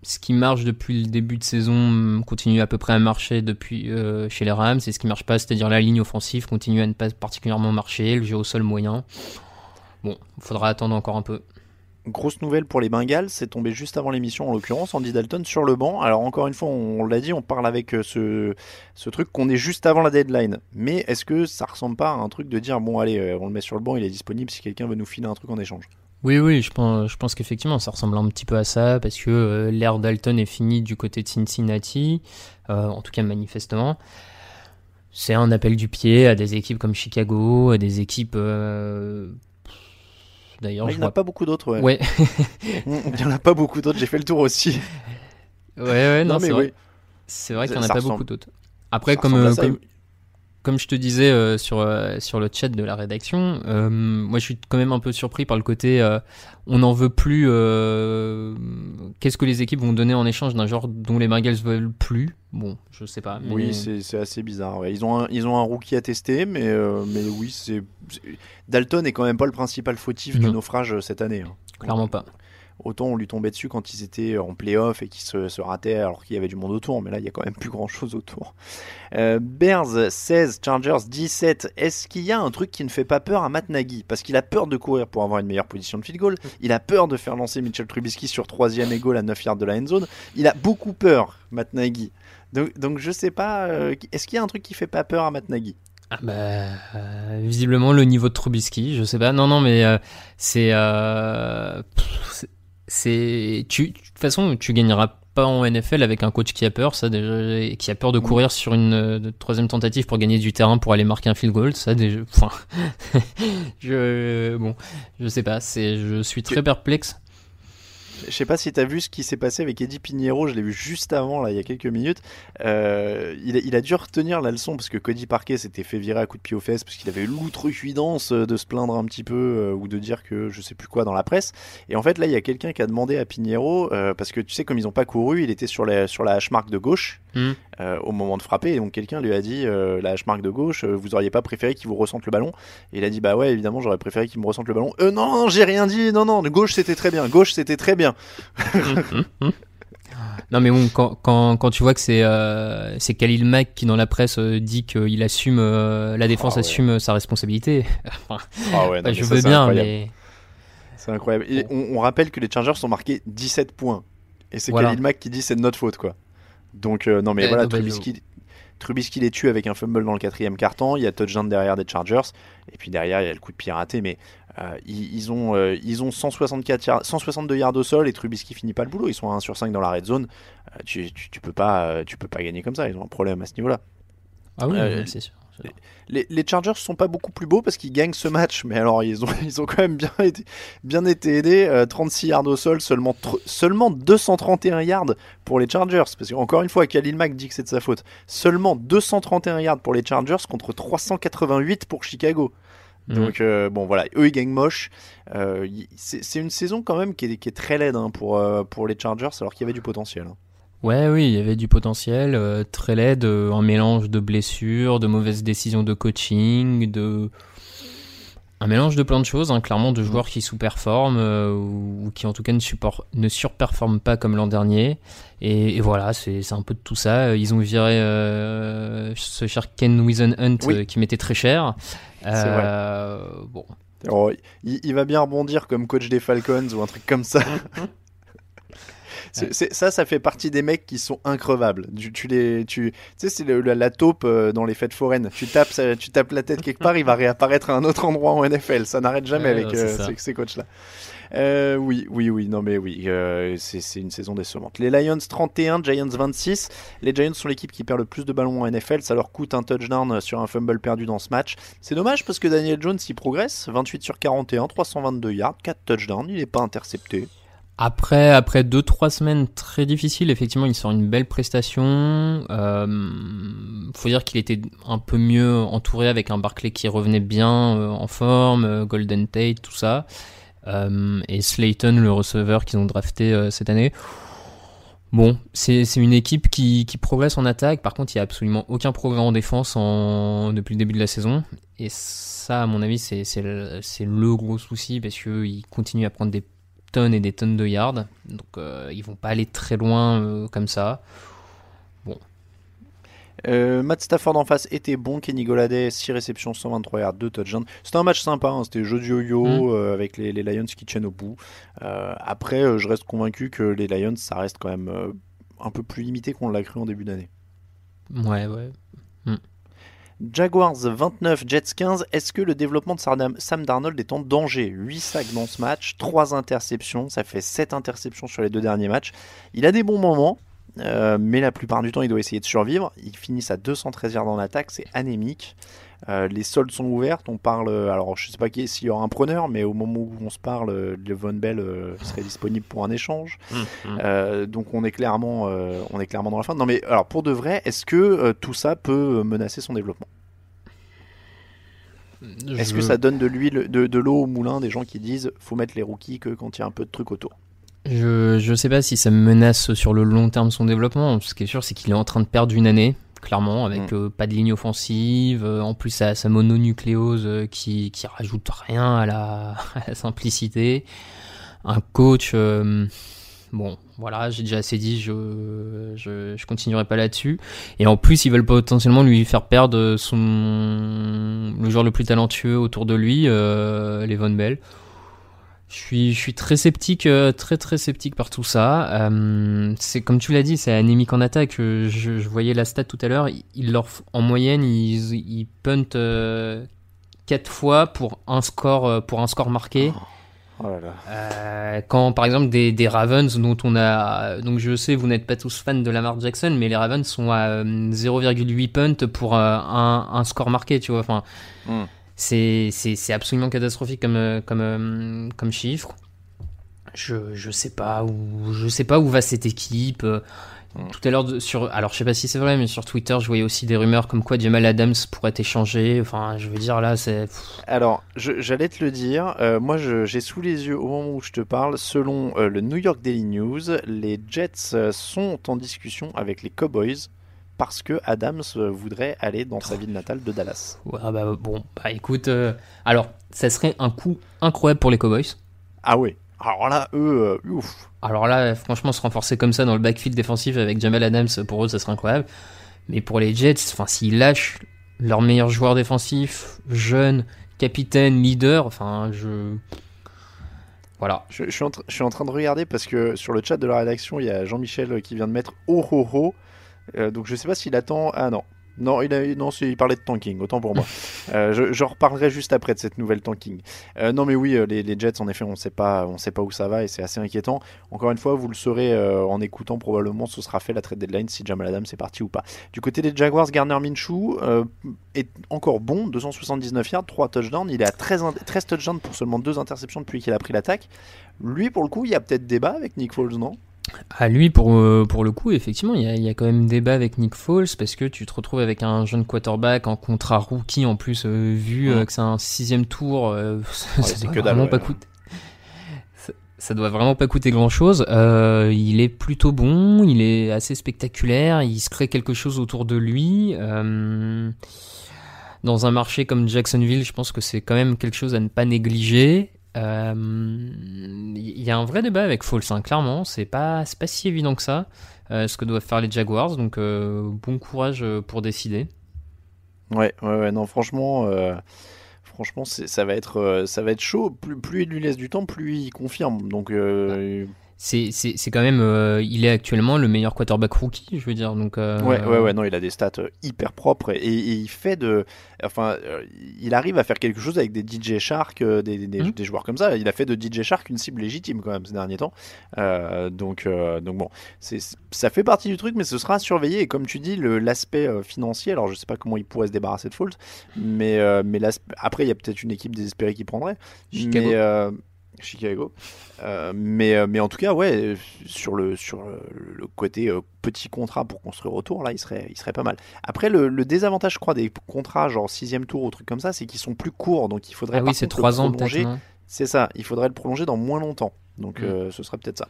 ce qui marche depuis le début de saison hum, continue à peu près à marcher depuis chez les Rams. Et ce qui marche pas, c'est-à-dire la ligne offensive, continue à ne pas particulièrement marcher. Le jeu au sol moyen. Bon, il faudra attendre encore un peu. Grosse nouvelle pour les Bengals, c'est tombé juste avant l'émission en l'occurrence, Andy Dalton sur le banc. Alors encore une fois, on, l'a dit, on parle avec euh, ce, truc qu'on est juste avant la deadline. Mais est-ce que ça ressemble pas à un truc de dire bon allez, euh, on le met sur le banc, il est disponible si quelqu'un veut nous filer un truc en échange? Oui, oui, je pense, je pense qu'effectivement, ça ressemble un petit peu à ça, parce que euh, l'ère Dalton est finie du côté de Cincinnati, en tout cas manifestement. C'est un appel du pied à des équipes comme Chicago, à des équipes... D'ailleurs, je il n'y en a pas beaucoup d'autres, ouais. Ouais. il n'y en a pas beaucoup d'autres, j'ai fait le tour aussi. Ouais, ouais, non, c'est vrai. oui. C'est vrai qu'il n'y en a pas ressemble- beaucoup d'autres. Après, ça comme, euh, comme. Comme je te disais euh, sur, euh, sur le chat de la rédaction, euh, moi je suis quand même un peu surpris par le côté on n'en veut plus. Qu'est-ce que les équipes vont donner en échange d'un genre dont les Bengals veulent plus? Bon, je sais pas. mais- Oui, c'est assez bizarre. ouais. Ils, ont un, ils ont un rookie à tester, mais, mais oui, c'est Dalton est quand même pas le principal fautif du naufrage cette année. hein. Clairement pas. Autant on lui tombait dessus quand ils étaient en playoff et qu'ils se, se rataient alors qu'il y avait du monde autour, mais là il y a quand même plus grand chose autour. Euh, Bears 16, Chargers 17. Est-ce qu'il y a un truc qui ne fait pas peur à Matt Nagy? Parce qu'il a peur de courir pour avoir une meilleure position de field goal, il a peur de faire lancer Mitchell Trubisky sur 3 et à 9 yards de la end zone, il a beaucoup peur, Matt Nagy. Donc, donc je sais pas, euh, est-ce qu'il y a un truc qui fait pas peur à Matt Nagy? Ah bah, euh, visiblement le niveau de Trubisky, je sais pas. Non, non, mais euh, c'est, c'est- tu, de toute façon, tu gagneras pas en NFL avec un coach qui a peur, ça déjà, et qui a peur de courir sur une euh, de- troisième tentative pour gagner du terrain pour aller marquer un field goal, ça déjà. Enfin, je, bon, je sais pas. C'est, je suis très perplexe. Je sais pas si tu as vu ce qui s'est passé avec Eddie Pinheiro, je l'ai vu juste avant, là, il y a quelques minutes. Euh, il, a, dû retenir la leçon parce que Cody Parquet s'était fait virer à coup de pied aux fesses parce qu'il avait eu l'outrecuidance euh, de se plaindre un petit peu euh, ou de dire que je sais plus quoi dans la presse. Et en fait, là, il y a quelqu'un qui a demandé à Pinheiro, parce que tu sais, comme ils ont pas couru, il était sur la, sur la de gauche. Hmm. Euh, au moment de frapper, et donc quelqu'un lui a dit euh, la hache marque de gauche, euh, vous auriez pas préféré qu'il vous ressente le ballon? Et il a dit bah ouais, évidemment, j'aurais préféré qu'il me ressente le ballon. Euh, non, non, j'ai rien dit, non, non, de gauche c'était très bien, gauche c'était très bien. Non mais bon, quand, quand, quand tu vois que c'est euh, c'est Khalil Mack qui dans la presse euh, dit qu'il assume euh, la défense Ah ouais. assume sa responsabilité. Enfin, Ah ouais, non, bah, je ça, veux c'est bien, incroyable. mais C'est incroyable. Et on, on rappelle que les Chargers sont marqués 17 points. Et c'est Voilà. Khalil Mack qui dit c'est de notre faute, quoi. Donc, euh, non, mais voilà, Trubisky, Trubisky les tue avec un fumble dans le quatrième carton. Il y a touchdown derrière des Chargers. Et puis derrière, il y a le coup de pied raté. Mais euh, ils, ils ont, euh, ils ont 164 yards- 162 yards au sol et Trubisky finit pas le boulot. Ils sont à 1 sur 5 dans la red zone. Euh, tu, tu, tu peux pas, euh, tu peux pas gagner comme ça. Ils ont un problème à ce niveau-là. ah oui, Euh, oui, c'est sûr. Les, les Chargers sont pas beaucoup plus beaux parce qu'ils gagnent ce match, mais alors ils ont, ils ont quand même bien été, bien été aidés. euh, 36 yards au sol, seulement, seulement 231 yards pour les Chargers. Parce qu'encore une fois, Khalil Mack dit que c'est de sa faute. Seulement 231 yards pour les Chargers contre 388 pour Chicago. Mhm. Donc euh, bon voilà, eux ils gagnent moche. Euh, c'est une saison quand même qui est, qui est très laide hein, pour, euh, pour les Chargers alors qu'il y avait du potentiel. hein. Ouais, oui, il y avait du potentiel, euh, très laid, euh, un mélange de blessures, de mauvaises décisions de coaching, de un mélange de plein de choses, hein, clairement de joueurs qui sous-performent euh, ou, ou qui en tout cas ne, support- ne surperforment pas comme l'an dernier. Et, et voilà, c'est un peu de tout ça. Ils ont viré ce cher Ken Wisenhunt Oui. euh, qui m'était très cher. vrai. Bon, Alors, il, il va bien rebondir comme coach des Falcons ou un truc comme ça. Ça, ça fait partie des mecs qui sont increvables. Tu, tu les, tu, tu sais, c'est la, la taupe euh, dans les fêtes foraines. Tu tapes, ça- tu tapes la tête quelque part, il va réapparaître à un autre endroit en NFL. Ça n'arrête jamais avec euh, ces, ces coachs-là. Euh, oui, oui, oui, non mais oui, euh, c'est c'est une saison décevante. Les Lions 31, Giants 26. Les Giants sont l'équipe qui perd le plus de ballons en NFL. Ça leur coûte un touchdown sur un fumble perdu dans ce match. C'est dommage parce que Daniel Jones y progresse. 28 sur 41, 322 yards, 4 touchdowns. Il n'est pas intercepté. Après, après deux trois semaines très difficiles, effectivement, il sort une belle prestation. Euh, faut dire qu'il était un peu mieux entouré avec un Barclay qui revenait bien euh, en forme, euh, Golden Tate, tout ça, Euh, et Slayton, le receveur qu'ils ont drafté cette année. Bon, c'est une équipe qui, qui progresse en attaque. Par contre, il y a absolument aucun progrès en défense en, depuis le début de la saison. Et ça, à mon avis, c'est le, le gros souci parce qu'ils continuent à prendre des tonnes et des tonnes de yards. Donc euh, ils vont pas aller très loin euh, comme ça. Euh, Matt Stafford en face était bon. Kenny Goladay, 6 réceptions, 123 yards, 2 touchdowns. C'était un match sympa. hein, C'était jeu de yo-yo Mm. avec les, les Lions qui tiennent au bout. Après, je reste convaincu que les Lions, ça reste quand même un peu plus limité qu'on l'a cru en début d'année. Ouais, ouais. Jaguars 29, Jets 15. Est-ce que le développement de Sam Darnold est en danger? 8 sacs dans ce match, 3 interceptions, ça fait 7 interceptions sur les deux derniers matchs. Il a des bons moments, euh, mais la plupart du temps il doit essayer de survivre. Ils finissent à 213 yards en attaque, c'est anémique. Euh, les soldes sont ouvertes, on parle, euh, alors je sais pas qui- s'il y aura un preneur, mais au moment où on se parle, euh, Levon Bell euh, serait disponible pour un échange. Euh, donc on est clairement, euh, on est clairement dans la fin. Non mais alors pour de vrai, est-ce que euh, tout ça peut menacer son développement? Est-ce que ça donne de l'huile, de, de l'eau au moulin des gens qui disent faut mettre les rookies que quand il y a un peu de trucs autour? Je, je sais pas si ça menace sur le long terme son développement. Ce qui est sûr, c'est qu'il est en train de perdre une année, clairement, avec Mm. euh, pas de ligne offensive. euh, en plus, sa, sa mononucléose euh, qui, qui rajoute rien à la, à la simplicité. Un coach. bon, voilà, j'ai déjà assez dit, je, je, je continuerai pas là-dessus. Et en plus, ils veulent potentiellement lui faire perdre son le joueur le plus talentueux autour de lui, euh, Levon Bell. Je suis, je suis très sceptique, euh, très très sceptique par tout ça. Euh, c'est comme tu l'as dit, c'est anémique en attaque. Je, voyais la stat tout à l'heure. Ils leur, en moyenne, ils, ils puntent euh, quatre fois pour un score, pour un score marqué. Oh là là. Euh, quand par exemple des, des Ravens dont on a donc je sais vous n'êtes pas tous fans de Lamar Jackson mais les Ravens sont à euh, 0,8 punt pour un, un score marqué tu vois enfin Mm. C'est c'est c'est absolument catastrophique comme euh, comme euh, comme chiffre. Je je sais pas où je sais pas où va cette équipe euh, tout à l'heure de- sur alors je sais pas si c'est vrai mais sur Twitter je voyais aussi des rumeurs comme quoi Jamal Adams pourrait être échangé. Enfin je veux dire là c'est Alors, je- j'allais te le dire, euh, moi je- j'ai sous les yeux au moment où je te parle, selon euh, le New York Daily News, les Jets sont en discussion avec les Cowboys parce que Adams voudrait aller dans sa ville natale de Dallas. Ouais, ah bah bon, bah écoute, euh, alors ça serait un coup incroyable pour les Cowboys. Ah oui, Alors là, eux, euh, ouf. Alors là, franchement, se renforcer comme ça dans le backfield défensif avec Jamal Adams, pour eux, ça serait incroyable. Mais pour les Jets, enfin, s'ils lâchent leur meilleur joueur défensif, jeune, capitaine, leader, enfin, je. Voilà. Je, suis en je, suis en train de regarder parce que sur le chat de la rédaction, il y a Jean-Michel qui vient de mettre oh oh oh. Euh, donc je sais pas s'il attend. Ah non, non, il, a, non, il parlait de tanking, autant pour moi. euh, je, je, reparlerai juste après de cette nouvelle tanking. Euh, non, mais oui, les, les, Jets, en effet, on sait pas, on sait pas où ça va et c'est assez inquiétant. Encore une fois, vous le saurez en écoutant probablement, ce sera fait la trade deadline si Jamal Adams est parti ou pas. Du côté des Jaguars, Garner Minshew est encore bon, 279 yards, 3 touchdowns. Il est à 13, 13 touchdowns pour seulement 2 interceptions depuis qu'il a pris l'attaque. Lui, pour le coup, il y a peut-être débat avec Nick Foles, non? À lui, pour, euh, pour le coup, effectivement, il y, a, il y, a, quand même débat avec Nick Foles parce que tu te retrouves avec un jeune quarterback en contrat rookie en plus, euh, vu euh, que c'est un sixième tour, ça, ça, doit vraiment pas coûter. Ça, ça, doit vraiment pas coûter grand chose. il est plutôt bon, il est assez spectaculaire, il se crée quelque chose autour de lui. dans un marché comme Jacksonville, je pense que c'est quand même quelque chose à ne pas négliger. Il euh, y a un vrai débat avec Foles, hein, clairement. C'est pas, pas si évident que ça, euh, ce que doivent faire les Jaguars. Donc, euh, bon courage pour décider. Ouais, ouais, ouais non, franchement, franchement, ça va être, ça va être chaud. Plus, plus il lui laisse du temps, plus il confirme. Donc, c'est quand même euh, il est actuellement le meilleur quarterback rookie je veux dire donc euh... ouais ouais ouais non il a des stats euh, hyper propres et, et il fait de enfin il arrive à faire quelque chose avec des DJ Shark des, des, mmh. des, joueurs comme ça il a fait de DJ Shark une cible légitime quand même ces derniers temps donc donc bon ça fait partie du truc mais ce sera surveillé et comme tu dis l'aspect financier alors je sais pas comment il pourrait se débarrasser de Foles mais mais après il y a peut-être une équipe désespérée qui prendrait Chicago. mais Chicago. Euh, mais, euh, mais en tout cas, ouais, sur le, sur le côté euh, petit contrat pour construire autour, là, il serait, il serait pas mal. Après, le, le désavantage, je crois, des contrats genre sixième tour ou trucs comme ça, c'est qu'ils sont plus courts, donc il faudrait. Ah oui, c'est trois ans peut-être. C'est ça, il faudrait le prolonger dans moins longtemps. Donc mm. ce serait peut-être ça.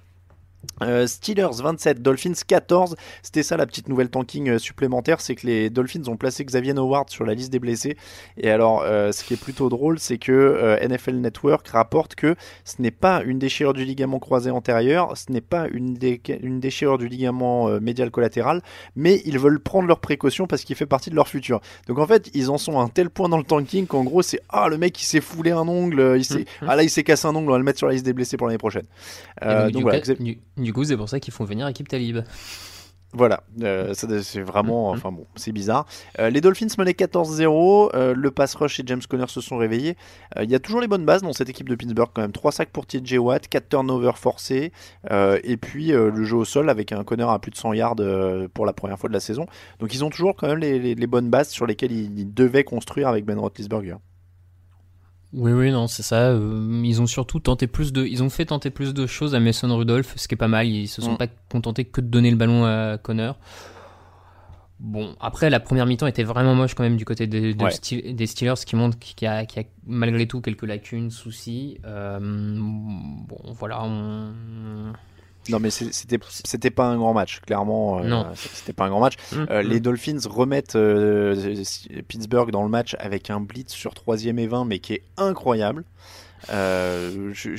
Euh, Steelers 27, Dolphins 14. C'était ça la petite nouvelle tanking euh, supplémentaire, c'est que les Dolphins ont placé Xavier Howard sur la liste des blessés. Et alors, euh, ce qui est plutôt drôle, c'est que euh, NFL Network rapporte que ce n'est pas une déchirure du ligament croisé antérieur, ce n'est pas une, dé une, déchirure du ligament médial collatéral, mais ils veulent prendre leurs précautions parce qu'il fait partie de leur futur. Donc en fait, ils en sont à un tel point dans le tanking qu'en gros, c'est ah le mec il s'est foulé un ongle, il s'est mmh, ah là il s'est cassé un ongle, on va le mettre sur la liste des blessés pour l'année prochaine. donc, donc voilà, du coup, c'est pour ça qu'ils font venir équipe Talib. Voilà, euh, c'est vraiment, mm -hmm. enfin bon, c'est bizarre. Euh, les Dolphins menaient 14-0, euh, le pass rush et James Conner se sont réveillés. Il y a toujours les bonnes bases dans cette équipe de Pittsburgh quand même. 3 sacs pour TJ Watt, 4 turnovers forcés, et puis le jeu au sol avec un Conner à plus de 100 yards pour la première fois de la saison. Donc ils ont toujours quand même les, les, les bonnes bases sur lesquelles ils, ils, devaient construire avec Ben Roethlisberger. Oui, oui, non, c'est ça. Euh, ils ont surtout tenté plus de, ils ont fait tenter plus de choses à Mason Rudolph, ce qui est pas mal. Ils se sont mm. pas contentés que de donner le ballon à Connor. Bon, après, la première mi-temps était vraiment moche quand même du côté des, de ouais. Steel, des Steelers, ce qui montre qu'il y, a, qu'il y a malgré tout quelques lacunes, soucis. Euh, bon, voilà, on non, mais c'était pas un grand match, clairement. Euh, non, c'était pas un grand match. Mmh, euh, mmh. Les Dolphins remettent euh, Pittsburgh dans le match avec un blitz sur 3 et 20, mais qui est incroyable. Je, je,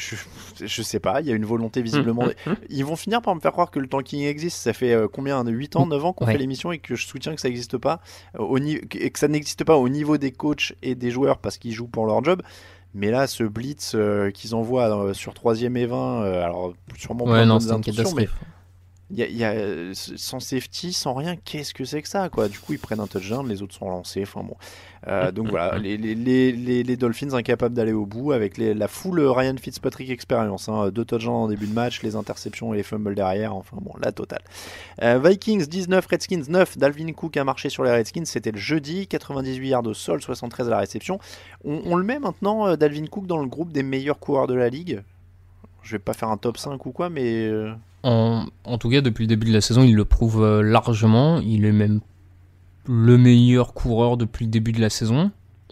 je, sais pas, il y a une volonté visiblement. Mmh, Ils vont finir par me faire croire que le tanking existe. Ça fait combien 8 ans, 9 ans qu'on ouais. fait l'émission et que je soutiens que ça n'existe pas. Au et que ça n'existe pas au niveau des coachs et des joueurs parce qu'ils jouent pour leur job. Mais là, ce blitz euh, qu'ils envoient euh, sur 3 et 20, euh, alors sûrement ouais, non, c'est une catastrophe. Mais y a, y a, sans safety, sans rien, qu'est-ce que c'est que ça quoi? Du coup, ils prennent un touchdown, les autres sont lancés. Enfin bon. Euh, donc voilà, les, les, les, les, Dolphins incapables d'aller au bout avec la full Ryan Fitzpatrick expérience. Hein, deux touchdowns en début de match, les interceptions et les fumbles derrière. Enfin bon, la totale. Euh, Vikings 19, Redskins 9. Dalvin Cook a marché sur les Redskins. C'était le jeudi. 98 yards au sol, 73 à la réception. On, on le met maintenant, euh, Dalvin Cook, dans le groupe des meilleurs coureurs de la ligue? Je vais pas faire un top 5 ou quoi, mais. En, en, tout cas, depuis le début de la saison, il le prouve euh, largement. Il est même le meilleur coureur depuis le début de la saison.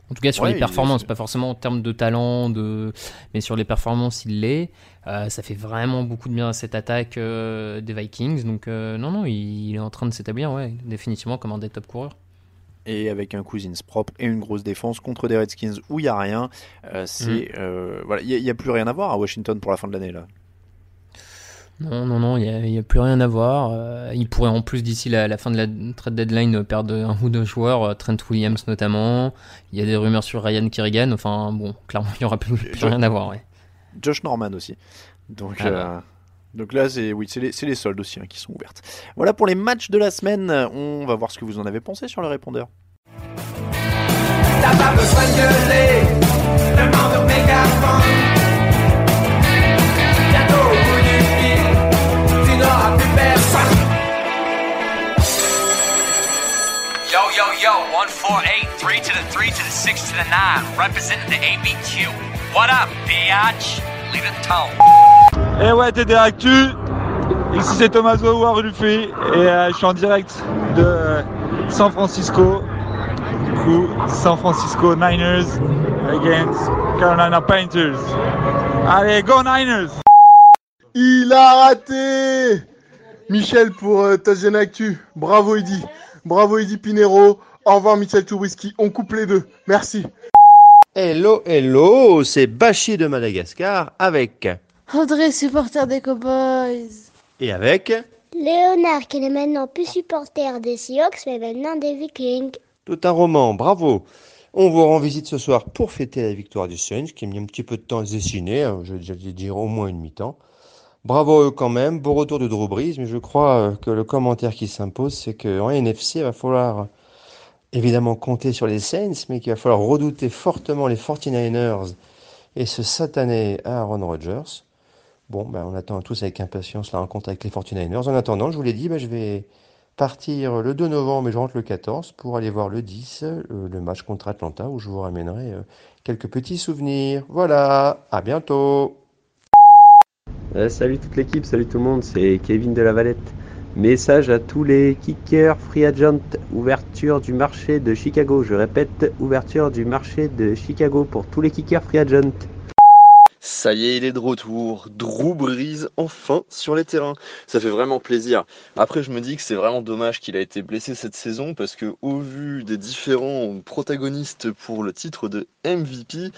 En tout cas, sur Ouais, les performances, pas forcément en termes de talent, de... mais sur les performances, il l'est. Euh, ça fait vraiment beaucoup de bien à cette attaque euh, des Vikings. Donc, euh, non, non, il, il est en train de s'établir, ouais, définitivement comme un des top coureurs. et avec un Cousins propre et une grosse défense contre des Redskins où il n'y a rien, c'est euh, voilà, il n'y a, plus rien à voir à Washington pour la fin de l'année là. Non, non, non, il n'y a, plus rien à voir. Euh, il pourrait en plus d'ici la, fin de la trade deadline perdre un ou deux joueurs, Trent Williams notamment. Il y a des rumeurs sur Ryan Kerrigan. Enfin bon, clairement il n'y aura plus, rien à voir. Ouais. Josh Norman aussi. Donc ah bah. Donc là, c'est oui, c'est les, soldes aussi hein, qui sont ouvertes. Voilà pour les matchs de la semaine. On va voir ce que vous en avez pensé sur le répondeur. T'as pas besoin de gueuler, demande au mégaphone. Personne. Yo, yo, yo, 1, 4, 8, 3 to the 3 to the 6 to the 9, representing the ABQ. What up, biatch? Leave it tone. Eh ouais, TD Actu. Ici c'est Tomaso Warlufi et euh, je suis en direct de San Francisco. Du coup, San Francisco Niners against Carolina Painters. Allez, go Niners! Il a raté! Michel pour euh, Actu. Bravo Eddy. Bravo Eddy Pinero. Au revoir Michel Touriski. On coupe les deux. Merci. Hello, hello, c'est Bachi de Madagascar avec André, supporter des Cowboys. Et avec Léonard, qui est maintenant plus supporter des Seahawks, mais maintenant des Vikings. Tout un roman, bravo. On vous rend visite ce soir pour fêter la victoire du Saints, qui a mis un petit peu de temps à se dessiner, hein, je vais dire au moins une mi-temps. Bravo eux quand même, beau retour de Drew Brees, mais je crois euh, que le commentaire qui s'impose, c'est qu'en NFC, il va falloir évidemment compter sur les Saints, mais qu'il va falloir redouter fortement les 49ers et ce satané Aaron Rodgers. Bon, ben, on attend tous avec impatience la rencontre avec les 49ers. En attendant, je vous l'ai dit, ben, je vais partir le 2 novembre et je rentre le 14 pour aller voir le 10, euh, le match contre Atlanta, où je vous ramènerai euh, quelques petits souvenirs. Voilà, à bientôt euh, Salut toute l'équipe, salut tout le monde, c'est Kevin de la Valette. Message à tous les kickers free agent, ouverture du marché de Chicago. Je répète, ouverture du marché de Chicago pour tous les kickers free agent. Ça y est, il est de retour. Drew Brees enfin sur les terrains. Ça fait vraiment plaisir. Après, je me dis que c'est vraiment dommage qu'il a été blessé cette saison parce que au vu des différents protagonistes pour le titre de MVP,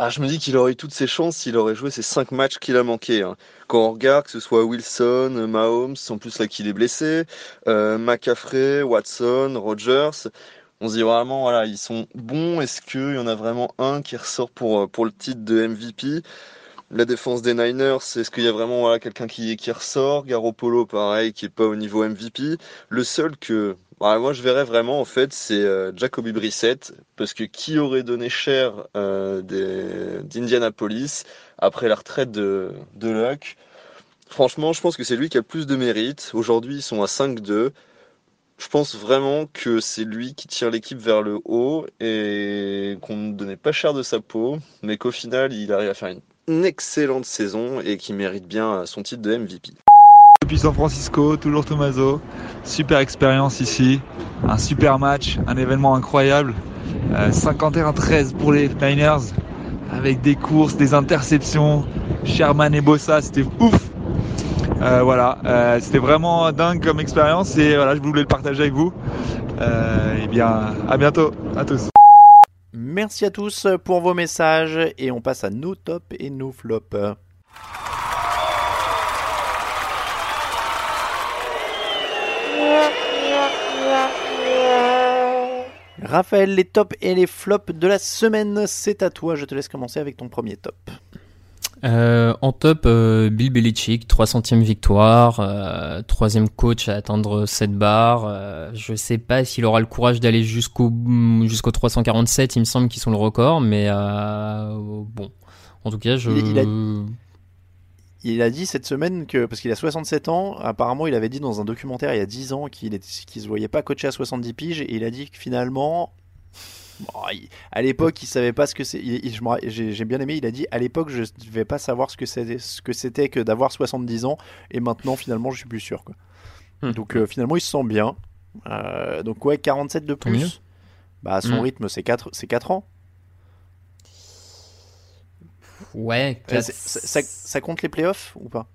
ah, je me dis qu'il aurait eu toutes ses chances s'il aurait joué ces 5 matchs qu'il a manqué. Hein. Quand on regarde que ce soit Wilson, Mahomes, en plus là qu'il est blessé, euh, McCaffrey, Watson, Rogers, on se dit vraiment, voilà, ils sont bons. Est-ce qu'il y en a vraiment un qui ressort pour, euh, pour le titre de MVP La défense des Niners, est-ce qu'il y a vraiment voilà, quelqu'un qui, qui ressort? Garoppolo, pareil, qui est pas au niveau MVP. Le seul que bah, moi je verrais vraiment, en fait, c'est euh, Jacoby Brissett, parce que qui aurait donné cher euh, d'Indianapolis après la retraite de, de Luck? Franchement, je pense que c'est lui qui a le plus de mérite. Aujourd'hui, ils sont à 5-2 je pense vraiment que c'est lui qui tire l'équipe vers le haut et qu'on ne donnait pas cher de sa peau, mais qu'au final, il arrive à faire une, excellente saison et qui mérite bien son titre de MVP. Depuis San Francisco, toujours Tomaso. Super expérience ici. Un super match, un événement incroyable. 51-13 euh, pour les Niners avec des courses, des interceptions. Sherman et Bossa, c'était ouf. Euh, voilà, euh, c'était vraiment dingue comme expérience et voilà, je voulais le partager avec vous. Et bien, à bientôt à tous. Merci à tous pour vos messages et on passe à nos tops et nos flops. Raphaël, les tops et les flops de la semaine, c'est à toi. Je te laisse commencer avec ton premier top. Euh, en top, euh, Bill Belichick, 300e victoire, euh, troisième coach à atteindre cette barre. Euh, je sais pas s'il aura le courage d'aller jusqu'au jusqu'au 347, il me semble qu'ils sont le record, mais euh, bon, en tout cas, je... Il, a, il a dit cette semaine que, parce qu'il a 67 ans, apparemment il avait dit dans un documentaire il y a 10 ans qu'il ne se voyait pas coacher à 70 piges, et il a dit que finalement à l'époque, il savait pas ce que c'est. J'ai bien aimé. Il a dit à l'époque, je ne vais pas savoir ce que c'était que d'avoir 70 ans. Et maintenant, finalement, je suis plus sûr. Quoi. Hmm. Donc, euh, finalement, il se sent bien. Euh, donc, ouais, 47 de plus. Bah, son hmm. rythme, c'est 4, 4 ans. Ouais. Euh, ça, compte les playoffs ou pas?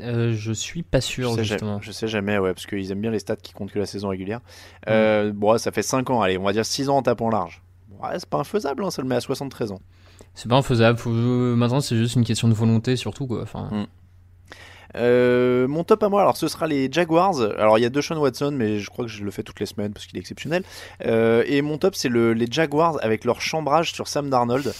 Euh, je suis pas sûr, je sais justement. Jamais, je sais jamais, ouais, parce qu'ils aiment bien les stats qui comptent que la saison régulière. Euh, Bon, ça fait 5 ans, allez, on va dire 6 ans en tapant large. Ouais, c'est pas infaisable, hein, ça le met à 73 ans. C'est pas infaisable. Faut... Maintenant, c'est juste une question de volonté, surtout. Quoi. Enfin... Mm. Euh, mon top à moi, alors ce sera les Jaguars. Alors il y a Deshaun Watson, mais je crois que je le fais toutes les semaines parce qu'il est exceptionnel. Euh, et mon top, c'est le, les Jaguars avec leur chambrage sur Sam Darnold.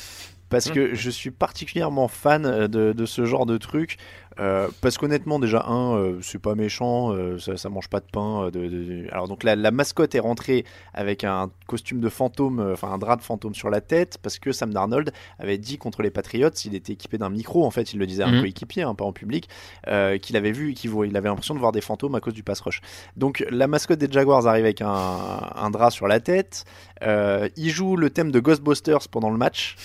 Parce que je suis particulièrement fan de, de ce genre de truc. Euh, parce qu'honnêtement, déjà, un, euh, c'est pas méchant, euh, ça, ça, mange pas de pain. De, de... Alors, donc la, la, mascotte est rentrée avec un costume de fantôme, enfin un drap de fantôme sur la tête, parce que Sam Darnold avait dit contre les Patriots, il était équipé d'un micro, en fait, il le disait à un Mhm. coéquipier, hein, pas en public, euh, qu'il avait vu, qu'il il avait l'impression de voir des fantômes à cause du pass rush. Donc, la mascotte des Jaguars arrive avec un, un drap sur la tête. Euh, il joue le thème de Ghostbusters pendant le match.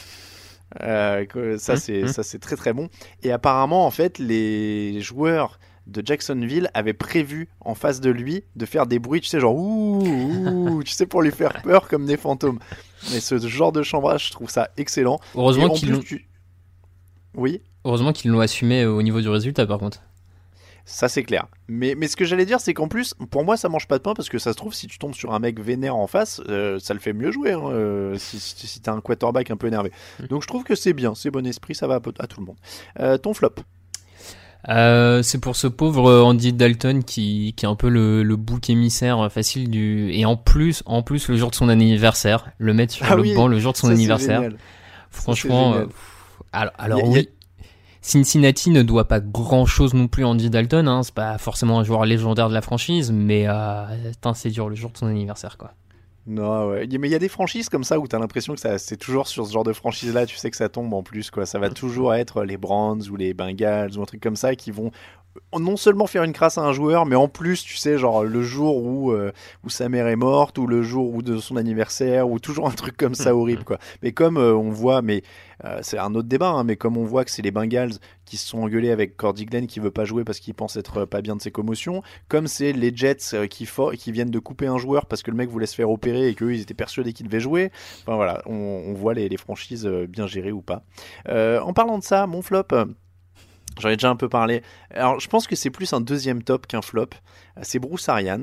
Euh, ça c'est Mhm. ça c'est très très bon et apparemment en fait les joueurs de Jacksonville avaient prévu en face de lui de faire des bruits tu sais genre ouh, ouh tu sais pour lui faire peur comme des fantômes mais ce genre de chambrage je trouve ça excellent Heureusement Et en qu'ils plus, l'ont- tu- oui Heureusement qu'ils l'ont assumé au niveau du résultat, par contre. Ça c'est clair. Mais, mais ce que j'allais dire, c'est qu'en plus, pour moi, ça mange pas de pain parce que ça se trouve, si tu tombes sur un mec vénère en face, euh, ça le fait mieux jouer. hein, euh, si si, si t'as un quarterback un peu énervé. Donc je trouve que c'est bien, c'est bon esprit, ça va à, tout le monde. Euh, ton flop Euh, c'est pour ce pauvre Andy Dalton qui, qui est un peu le, le bouc émissaire facile du et en plus en plus le jour de son anniversaire le mettre sur Ah le oui, banc le jour de son anniversaire franchement alors, alors oui Cincinnati ne doit pas grand chose non plus à Andy Dalton hein, c'est pas forcément un joueur légendaire de la franchise mais euh, c'est dur le jour de son anniversaire quoi Non, ouais. Mais il y a des franchises comme ça où t'as l'impression que c'est toujours sur ce genre de franchise-là, tu sais que ça tombe en plus, quoi. Ça va toujours être les Browns ou les Bengals ou un truc comme ça qui vont non seulement faire une crasse à un joueur, mais en plus, tu sais, genre le jour où, euh, où sa mère est morte ou le jour où de son anniversaire ou toujours un truc comme ça horrible, quoi. Mais comme euh, on voit, mais euh, c'est un autre débat, hein, mais comme on voit que c'est les Bengals qui se sont engueulés avec Cordy Glenn qui veut pas jouer parce qu'il pense être euh, pas bien de ses commotions, comme c'est les Jets euh, qui, for- qui viennent de couper un joueur parce que le mec voulait se faire opérer et qu'eux ils étaient persuadés qu'il devait jouer. Enfin voilà, on, on voit les, les franchises euh, bien gérées ou pas. Euh, en parlant de ça, mon flop. J'en ai déjà un peu parlé. Alors, je pense que c'est plus un deuxième top qu'un flop. Euh, C'est Bruce Arians.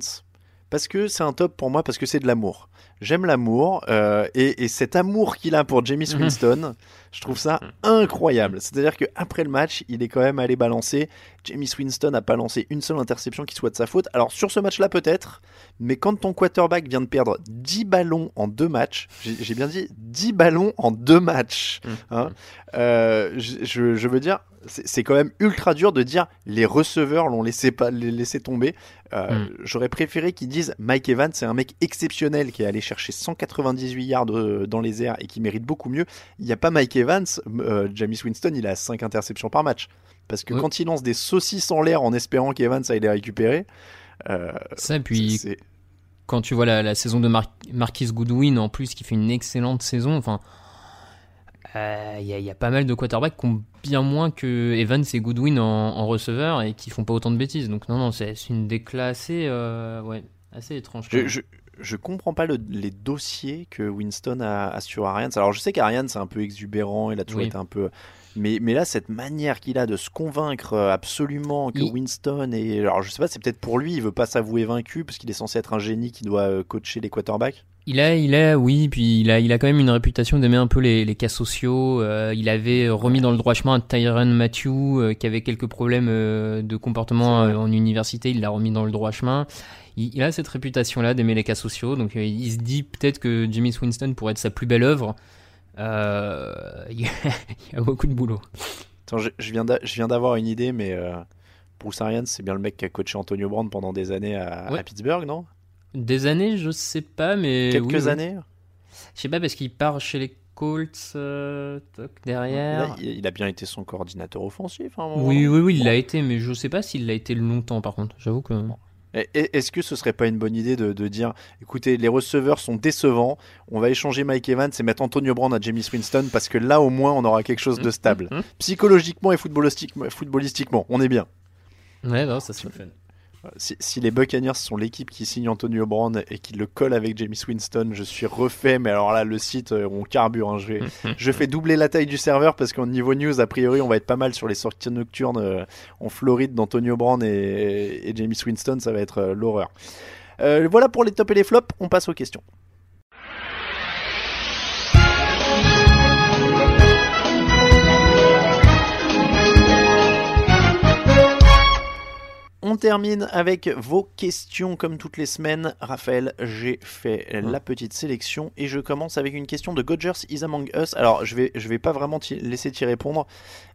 Parce que c'est un top pour moi, parce que c'est de l'amour. J'aime l'amour. euh, et, et cet amour qu'il a pour Jamie Mhm. Winston, je trouve ça incroyable. C'est-à-dire qu'après le match, il est quand même allé balancer. Jamie Winston n'a pas lancé une seule interception qui soit de sa faute. Alors, sur ce match-là, peut-être. Mais quand ton quarterback vient de perdre 10 ballons en deux matchs, j'ai bien dit 10 ballons en deux matchs, hein, euh, je, veux dire, c'est c'est quand même ultra dur de dire les receveurs l'ont laissé, pas, les laissé tomber. Euh, Mm. J'aurais préféré qu'ils disent Mike Evans, c'est un mec exceptionnel qui est allé chercher 198 yards euh, dans les airs et qui mérite beaucoup mieux. Il n'y a pas Mike Evans, euh, James Winston, il a 5 interceptions par match. Parce que Ouais. quand il lance des saucisses en l'air en espérant qu'Evans aille les récupérer, euh, ça puis quand tu vois la, la saison de Mar- Marquis Goodwin en plus qui fait une excellente saison, enfin, euh, il y, a- il y a pas mal de quarterbacks qui ont bien moins que Evans et Goodwin en, en receveur et qui font pas autant de bêtises. Donc non, non, c'est une euh, ouais, assez étrange. Je, je, je comprends pas le- les dossiers que Winston a, a sur Arians. Alors je sais qu'Arians c'est un peu exubérant, il a toujours Oui. été un peu. Mais, mais là, cette manière qu'il a de se convaincre euh, absolument que Il- Winston est. Alors je sais pas, c'est peut-être pour lui, il veut pas s'avouer vaincu parce qu'il est censé être un génie qui doit euh, coacher les quarterbacks. Il a, il a, oui, puis il a, il a quand même une réputation d'aimer un peu les, les cas sociaux. Euh, il avait remis dans le droit chemin Tyron Matthew, euh, qui avait quelques problèmes euh, de comportement en université. Il l'a remis dans le droit chemin. Il, il a cette réputation-là d'aimer les cas sociaux. Donc euh, il se dit peut-être que Jimmy Winston pourrait être sa plus belle œuvre. Euh, il y a- il y a beaucoup de boulot. Attends, je, je viens d'avoir une idée, mais euh, Bruce Arians, c'est bien le mec qui a coaché Antonio Brown pendant des années à, Ouais. à Pittsburgh, non? Des années, je sais pas, mais Quelques oui, oui. années? Je sais pas parce qu'il part chez les Colts euh, derrière. Il, il a bien été son coordinateur offensif. moment, Oui, oui, oui, il l'a été, mais je sais pas s'il l'a été longtemps par contre. J'avoue que. Et- Est-ce que ce serait pas une bonne idée de, de dire, écoutez, les receveurs sont décevants, on va échanger Mike Evans et mettre Antonio Brown à Jamie Winston parce que là au moins on aura quelque chose de stable, psychologiquement et footballistiquement, footballistiquement, on est bien. Ouais, non, ça serait fun. Si, si les Buccaneers sont l'équipe qui signe Antonio Brown et qui le colle avec James Winston, je suis refait. Mais alors là, le site, euh, on carbure. hein. Je, je fais doubler la taille du serveur parce qu'au niveau news, a priori, on va être pas mal sur les sorties nocturnes euh, en Floride d'Antonio Brown et, et James Winston. Ça va être euh, l'horreur. Euh, voilà pour les tops et les flops. On passe aux questions. On termine avec vos questions comme toutes les semaines. Raphaël, j'ai fait la petite sélection et je commence avec une question de Godgers is Among Us. Alors, je vais, je vais pas vraiment laisser t'y répondre,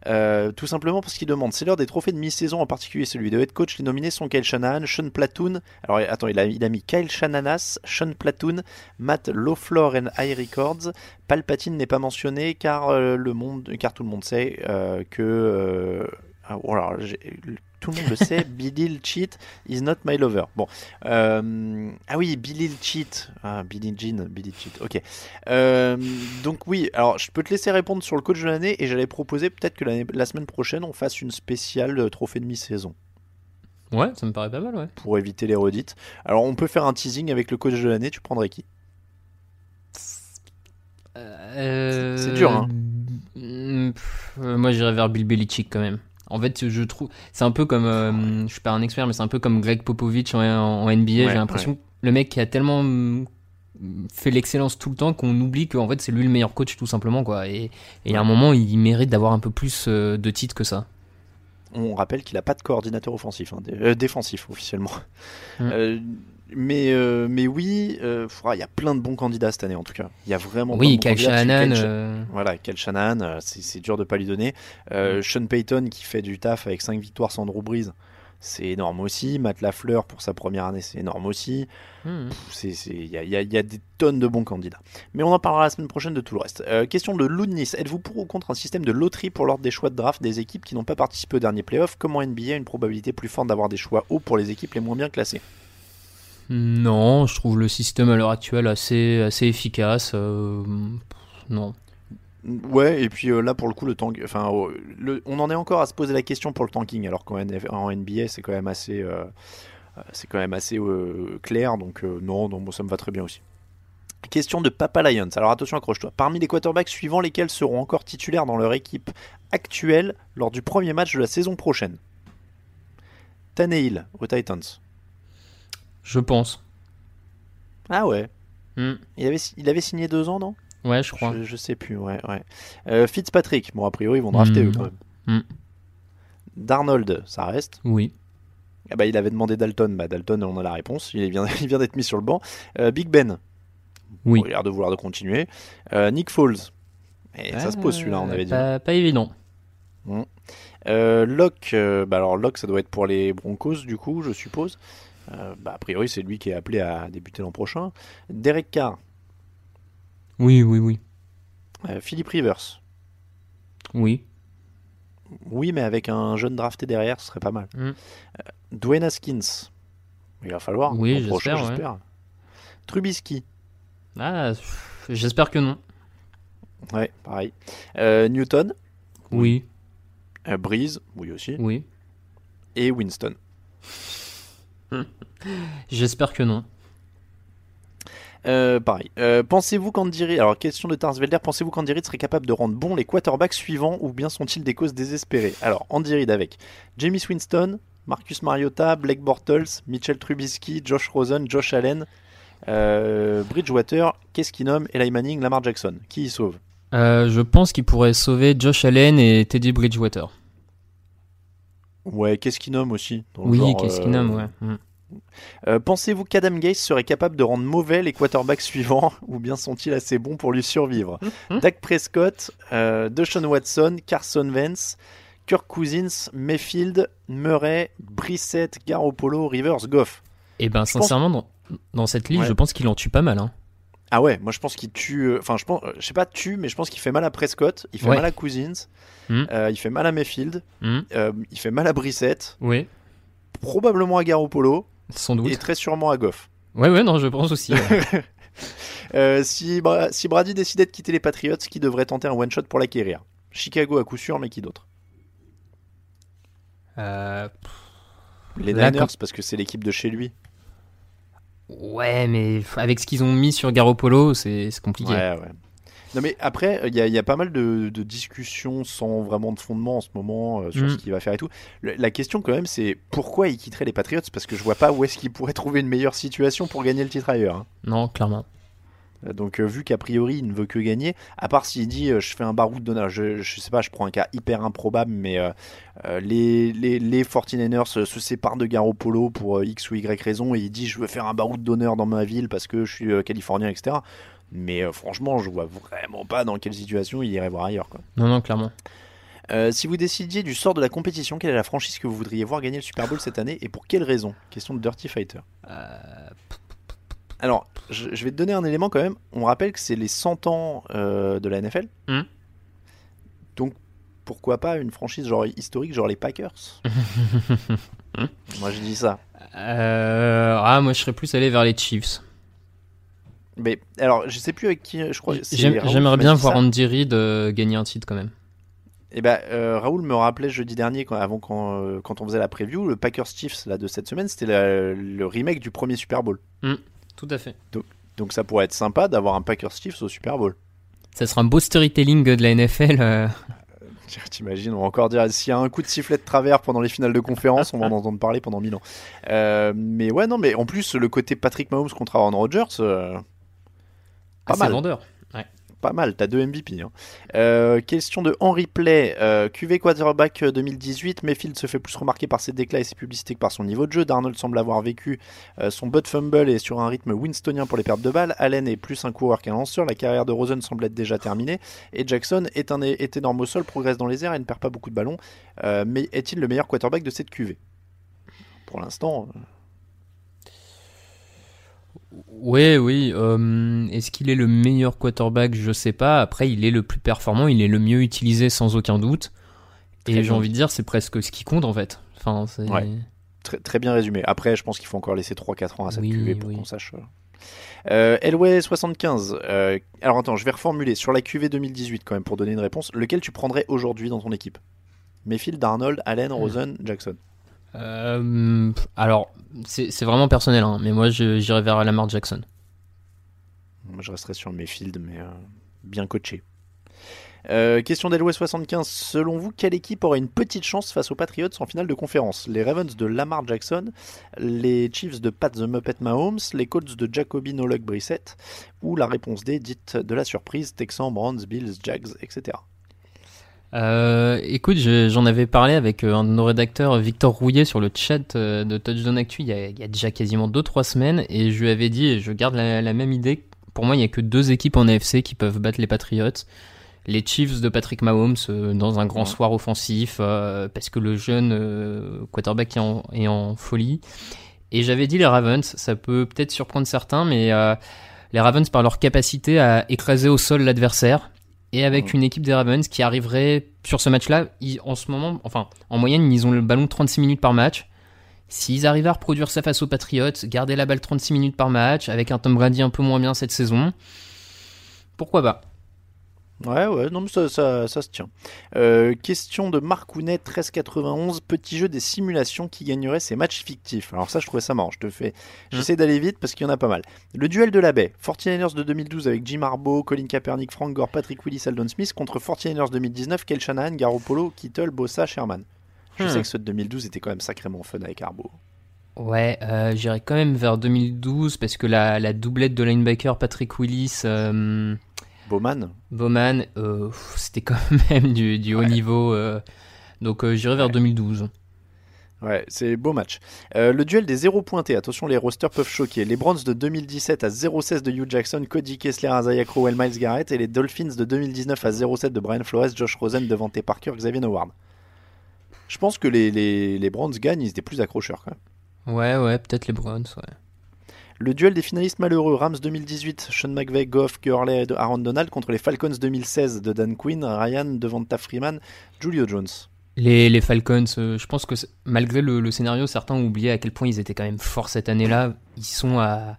euh, tout simplement parce qu'il demande c'est l'heure des trophées de mi-saison, en particulier celui de head coach. Les nominés sont Kyle Shanahan, Sean Platoon. Alors, attends, il a, il a mis Kyle Shananas, Sean Platoon, Matt Loflor and High Records. Palpatine n'est pas mentionné car, euh, le monde, car tout le monde sait euh, que. euh, ah, j'ai- tout le monde le sait, Billy cheat is not my lover. Bon, euh, ah oui, Billy cheat, ah, Billy Jean, Billy cheat. Ok. Euh, donc oui, alors je peux te laisser répondre sur le coach de l'année et j'allais proposer peut-être que la semaine prochaine on fasse une spéciale euh, trophée de mi-saison Ouais, ça me paraît pas mal, ouais. pour éviter les redites. Alors on peut faire un teasing avec le coach de l'année. Tu prendrais qui? Euh, C'est dur, hein. pff, Moi, j'irais vers Bill Belichick quand même. En fait, je trouve. C'est un peu comme. euh, je suis pas un expert, mais c'est un peu comme Greg Popovich en, NBA. Ouais, J'ai l'impression ouais. que le mec qui a tellement mm, fait l'excellence tout le temps qu'on oublie qu'en fait, c'est lui le meilleur coach tout simplement, quoi. Et et à un moment, il mérite d'avoir un peu plus euh, de titres que ça. On rappelle qu'il n'a pas de coordinateur offensif, hein, dé- euh, défensif officiellement. Mm. Euh, mais, euh, mais oui, euh, il y a plein de bons candidats cette année en tout cas. Il y a vraiment Oui, bons Kyle Shanahan, euh, Voilà, Kyle Shanahan, euh, c'est dur de pas lui donner. Euh, Sean Payton qui fait du taf avec 5 victoires sans Drew Brees, c'est énorme aussi. Matt Lafleur pour sa première année, c'est énorme aussi. Il y, a, y a- y a des tonnes de bons candidats. Mais on en parlera la semaine prochaine de tout le reste. Euh, question de Loudnis. Êtes-vous pour ou contre un système de loterie pour l'ordre des choix de draft des équipes qui n'ont pas participé au dernier playoff Comme en NBA, une probabilité plus forte d'avoir des choix hauts pour les équipes les moins bien classées? Non, je trouve le système à l'heure actuelle assez, assez efficace. euh, non. Ouais, et puis euh, là pour le coup, le enfin, le- on en est encore à se poser la question pour le tanking, alors qu'en NBA c'est quand même assez, euh, clair, donc non, moi ça me va très bien aussi. Question de Papa Lions. Alors attention, accroche-toi. Parmi les quarterbacks suivants, lesquels seront encore titulaires dans leur équipe actuelle lors du premier match de la saison prochaine? Tannehill aux Titans. Je pense. Ah ouais. Hmm. Il avait, il avait signé deux ans, non? Ouais, je crois. Je, je sais plus, ouais. ouais. Euh, Fitzpatrick, bon, a priori, ils vont drafter Hmm. eux quand même. Hmm. Darnold, ça reste? Oui. Ah bah, il avait demandé Dalton. Bah, Dalton, on a la réponse. Il vient, il vient d'être mis sur le banc. Euh, Big Ben. Oui. Bon, il a l'air de vouloir de continuer. Euh, Nick Foles. Et ça se pose celui-là, on avait dit. Pas, pas évident. Euh, Locke, bah alors Locke, ça doit être pour les Broncos, du coup, je suppose. Euh, bah, a priori, c'est lui qui est appelé à débuter l'an prochain. Derek Carr. Oui, oui, oui. Euh, Philip Rivers. Oui. Oui, mais avec un jeune drafté derrière, ce serait pas mal. Mm. Euh, Dwayne Haskins. Il va falloir. Oui, j'espère, ouais. Trubisky. Ah, j'espère que non. Ouais, pareil. Euh, Newton. Oui. Euh, Breeze. Oui aussi. Oui. Et Winston. J'espère que non. Euh, pareil. Euh, pensez-vous qu'Andy alors question de Tarsvelder, pensez-vous qu'Andy Reid serait capable de rendre bons les quarterbacks suivants ou bien sont-ils des causes désespérées? Alors, Andy Reid avec James Winston, Marcus Mariota, Blake Bortles, Mitchell Trubisky, Josh Rosen, Josh Allen, euh, Bridgewater, qu'est-ce qu'il nomme Eli Manning, Lamar Jackson? Qui y sauve? Je pense qu'il pourrait sauver Josh Allen et Teddy Bridgewater. Ouais, qu'est-ce qu'il nomme aussi dans le Oui, qu'est-ce euh, qu'il nomme, ouais. Mm. Euh, Pensez-vous qu'Adam Gaze serait capable de rendre mauvais les quarterbacks suivants ou bien sont-ils assez bons pour lui survivre? Dak Prescott, euh, Deshaun Watson, Carson Wentz, Kirk Cousins, Mayfield, Murray, Brissett, Garoppolo, Rivers, Goff. Et ben, Je pense- sincèrement, dans, dans cette liste, Ouais. je pense qu'il en tue pas mal. Hein. Ah ouais, moi je pense qu'il tue. euh, Enfin, je pense, euh, je sais pas tue, mais je pense qu'il fait mal à Prescott, il fait Ouais. mal à Cousins, Hmm. euh, il fait mal à Mayfield, Hmm. euh, il fait mal à Brissett, Oui, probablement à Garoppolo sans doute. et très sûrement à Goff. Ouais, ouais, non, je pense aussi. ouais. Euh, si, Bra- si Brady décidait de quitter les Patriots, qui devrait tenter un one-shot pour l'acquérir Chicago à coup sûr, mais qui d'autre? Les Niners, quand- parce que c'est l'équipe de chez lui. Ouais, mais avec ce qu'ils ont mis sur Garoppolo, c'est compliqué. Ouais, ouais. Non mais après, il y, a- il y a pas mal de, de discussions sans vraiment de fondement en ce moment euh, sur Mm. ce qu'il va faire et tout. Le- la question quand même, c'est pourquoi il quitterait les Patriots? Parce que je vois pas où est-ce qu'il pourrait trouver une meilleure situation pour gagner le titre ailleurs. hein. Non, clairement. Euh, Donc euh, vu qu'a priori il ne veut que gagner, à part s'il dit euh, je fais un baroud d'honneur, je, je sais pas, je prends un cas hyper improbable, mais euh, euh, les, les, les 49ers se, se séparent de Garoppolo pour euh, X ou Y raison et il dit je veux faire un baroud d'honneur dans ma ville parce que je suis euh, californien, etc. Mais euh, franchement, je vois vraiment pas dans quelle situation il irait voir ailleurs. Quoi. Non, non, clairement. Euh, si vous décidiez du sort de la compétition, quelle est la franchise que vous voudriez voir gagner le Super Bowl cette année et pour quelle raison? Question de Dirty Fighter. Alors, je, je vais te donner un élément quand même. On rappelle que c'est les 100 ans euh, de la NFL. Hmm. Donc, pourquoi pas une franchise genre historique, genre les Packers? Moi, je dis ça. Euh, ah, moi, je serais plus allé vers les Chiefs. Mais alors, je sais plus avec qui. Je crois. J'aimerais bien voir. Andy Reid euh, gagner un titre quand même. Et ben, euh, Raoul me rappelait jeudi dernier, quand, avant quand, euh, quand on faisait la preview, le Packers Chiefs là de cette semaine, c'était le remake du premier Super Bowl. Hmm, tout à fait. Donc, donc ça pourrait être sympa d'avoir un Packers Chiefs au Super Bowl. Ça sera un beau storytelling de la NFL. euh. T'imagines, on va encore dire s'il y a un coup de sifflet de travers pendant les finales de conférence, on va en entendre parler pendant mille ans. Euh, mais ouais, non, mais en plus, le côté Patrick Mahomes contre Aaron Rodgers, euh, pas Ah, c'est mal. vendeur. Pas mal, t'as deux MVP. hein. Euh, question de Henry Play. Euh, QV quarterback 2018. Mayfield se fait plus remarquer par ses déclats et ses publicités que par son niveau de jeu. Darnold semble avoir vécu euh, son butt fumble et sur un rythme winstonien pour les pertes de balles. Allen est plus un coureur qu'un lanceur. La carrière de Rosen semble être déjà terminée. Et Jackson est, un, est énorme au sol, progresse dans les airs et ne perd pas beaucoup de ballons. Euh, mais est-il le meilleur quarterback de cette QV Pour l'instant, euh, Ouais, oui. euh, Est-ce qu'il est le meilleur quarterback? Je sais pas. Après, il est le plus performant, il est le mieux utilisé sans aucun doute. Très Et j'ai envie de dire, c'est presque ce qui compte en fait. Enfin, c'est- Ouais. Très, très bien résumé. Après, je pense qu'il faut encore laisser 3-4 ans à cette Oui, QV pour oui. qu'on sache. euh. Euh, Elway 75. euh, alors attends, je vais reformuler. Sur la QV 2018, quand même, pour donner une réponse, lequel tu prendrais aujourd'hui dans ton équipe? Mayfield, Darnold, Allen, Rosen, Jackson. Euh, alors, c'est vraiment personnel, hein, mais moi j'irais vers Lamar Jackson. Je resterai sur Mayfield, mais euh, bien coaché. Euh, question d'Elway 75. Selon vous, quelle équipe aurait une petite chance face aux Patriots en finale de conférence? Les Ravens de Lamar Jackson, les Chiefs de Pat the Muppet Mahomes, les Colts de Jacoby No Luck Brissett, ou la réponse D dite de la surprise Texans, Browns, Bills, Jags, etc. Euh, écoute, je- j'en avais parlé avec euh, un de nos rédacteurs, Victor Rouillet, sur le chat euh, de Touchdown Actu il y a, il y a déjà quasiment 2-3 semaines, et je lui avais dit, et je garde la, la même idée, pour moi il n'y a que deux équipes en AFC qui peuvent battre les Patriots. Les Chiefs de Patrick Mahomes euh, dans un grand soir offensif, euh, parce que le jeune quarterback est en, est en folie. Et j'avais dit les Ravens, ça peut peut-être surprendre certains, mais les Ravens par leur capacité à écraser au sol l'adversaire, et avec une équipe des Ravens qui arriverait sur ce match-là, en ce moment, enfin, en moyenne, ils ont le ballon 36 minutes par match. S'ils arrivent à reproduire ça face aux Patriots, garder la balle 36 minutes par match, avec un Tom Brady un peu moins bien cette saison, pourquoi pas? Ouais, ouais, non, mais ça, ça, ça se tient. Euh, question de Marcounet 1391, petit jeu des simulations qui gagnerait ces matchs fictifs. Alors ça, je trouvais ça marrant. Je te fais, j'essaie d'aller vite parce qu'il y en a pas mal. Le duel de la baie, 49ers de 2012 avec Jim Harbaugh, Colin Kaepernick, Frank Gore, Patrick Willis, Aldon Smith contre 49ers 2019, Kel Shanahan, Garoppolo, Kittle, Bossa, Sherman. Je Hmm. sais que ceux de 2012 étaient quand même sacrément fun avec Harbaugh. Ouais, euh, j'irais quand même vers 2012 parce que la, la doublette de linebacker Patrick Willis, euh, Bowman, Bowman, euh, c'était quand même du, du haut niveau. euh, donc euh, j'irais vers 2012. Ouais, c'est beau match. Euh, le duel des zéros pointés, attention, les rosters peuvent choquer. Les Browns de 2017 à 0,16 de Hugh Jackson, Cody Kessler, Isaiah Crowell, Miles Garrett, et les Dolphins de 2019 à 0,7 de Brian Flores, Josh Rosen, Devante Parker, Xavier Howard. Je pense que les, les, les Browns gagnent, ils étaient plus accrocheurs quand même. Ouais, ouais, peut-être les Browns, ouais. Le duel des finalistes malheureux, Rams 2018, Sean McVay, Goff, Gurley, Aaron Donald contre les Falcons 2016 de Dan Quinn, Ryan, Devonta Freeman, Julio Jones. Les, les Falcons, euh, je pense que malgré le, le scénario, certains ont oublié à quel point ils étaient quand même forts cette année-là. Ils sont à,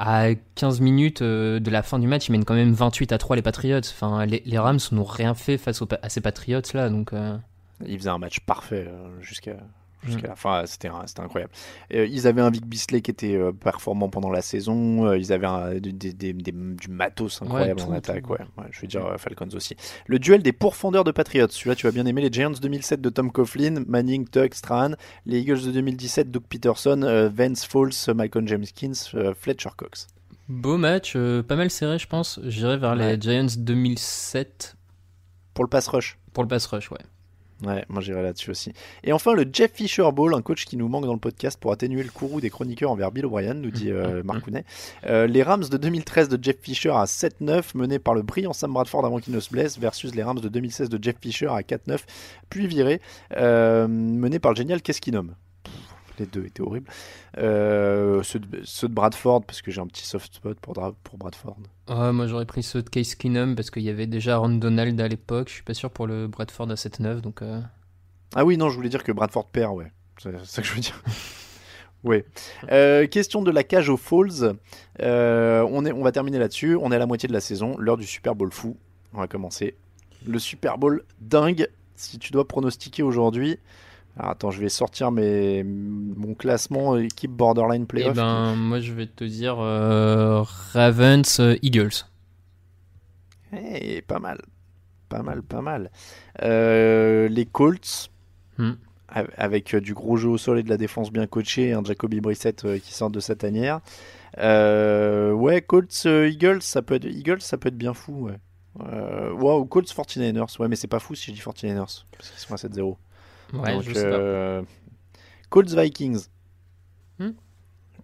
à 15 minutes euh, de la fin du match, ils mènent quand même 28 à 3 les Patriots. Enfin, les, les Rams n'ont rien fait face aux, à ces Patriots-là, donc... euh, Il faisait un match parfait euh, jusqu'à jusqu'à la fin. C'était incroyable. Euh, ils avaient un Vic Bisley qui était euh, performant pendant la saison. Euh, ils avaient un- des- des- des- des- du matos incroyable tout, en attaque. Ouais. Ouais, je veux dire Falcons aussi. Le duel des pourfendeurs de Patriots. Celui-là, tu vas bien aimer. Les Giants 2007 de Tom Coughlin, Manning, Tuck, Strahan. Les Eagles de 2017, Doug Peterson, Vance Falls, Michael James Kins, euh, Fletcher Cox. Beau match, pas mal serré, je pense. J'irai vers les Giants 2007 Pour le pass rush. pour le pass rush, ouais. Ouais, moi j'irai là-dessus aussi. Et enfin, le Jeff Fisher Ball, un coach qui nous manque dans le podcast pour atténuer le courroux des chroniqueurs envers Bill O'Brien, nous dit euh, Marc. Euh, les Rams de 2013 de Jeff Fisher à 7-9, menés par le brillant Sam Bradford avant qu'il ne se blesse, versus les Rams de 2016 de Jeff Fisher à 4-9, puis virés, euh, menés par le génial Keskinum. Les deux étaient horribles. Euh, ceux, de, ceux de Bradford, parce que j'ai un petit soft spot pour, Bradford. Ouais, moi j'aurais pris ceux de Case Keenum parce qu'il y avait déjà Aaron Donald à l'époque. Je suis pas sûr pour le Bradford à 7-9, donc. euh, Ah oui, non, je voulais dire que Bradford perd, ouais. C'est c'est ça que je veux dire. Oui. Euh, question de la cage aux Falls. Euh, on, est, on va terminer là-dessus. On est à la moitié de la saison, l'heure du Super Bowl fou. On va commencer. Le Super Bowl dingue. Si tu dois pronostiquer aujourd'hui. Alors, attends, je vais sortir mes, mon classement euh, équipe borderline Eh playoff. ben, moi je vais te dire euh, Ravens euh, Eagles. Eh, pas mal. Pas mal, pas mal. Euh, les Colts. Hmm. av- Avec du gros jeu au sol et de la défense bien coachée, un Jacoby Brissett euh, qui sort de sa tanière. Ouais, Colts Eagles, ça peut être Eagles, ça peut être bien fou. Ouais. Wow, Colts 49ers. Ouais, mais c'est pas fou si je dis 49ers parce qu'ils sont à 7-0. Ouais, Donc, je sais pas. euh, Colts Vikings. Hmm.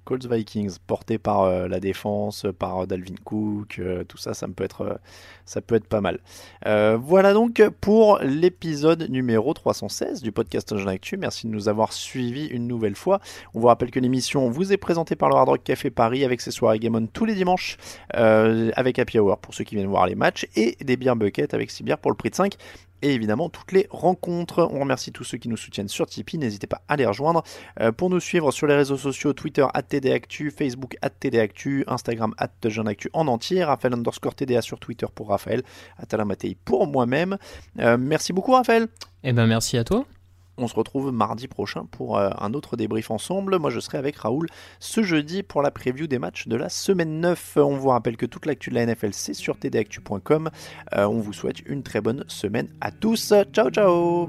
Colts Vikings, porté par euh, la défense, par euh, Dalvin Cook, euh, tout ça, ça me peut être, ça peut être pas mal. Voilà donc pour l'épisode numéro 316 du podcast Engine Actu. Merci de nous avoir suivis une nouvelle fois. On vous rappelle que l'émission vous est présentée par le Hard Rock Café Paris avec ses soirées Game On tous les dimanches avec Happy Hour pour ceux qui viennent voir les matchs et des bières buckets avec 6 bières pour le prix de 5 et évidemment toutes les rencontres. On remercie tous ceux qui nous soutiennent sur Tipeee. N'hésitez pas à les rejoindre. Euh, pour nous suivre sur les réseaux sociaux Twitter TDActu, Facebook TDActu, Instagram Actu en entier, Raphaël underscore TDA sur Twitter pour Raphaël, Atalamatei pour moi-même. Euh, merci beaucoup Raphaël. Eh ben, merci à toi. On se retrouve mardi prochain pour euh, un autre débrief ensemble. Moi, je serai avec Raoul ce jeudi pour la preview des matchs de la semaine 9. On vous rappelle que toute l'actu de la NFL, c'est sur tdactu.com. Euh, on vous souhaite une très bonne semaine à tous. Ciao, ciao.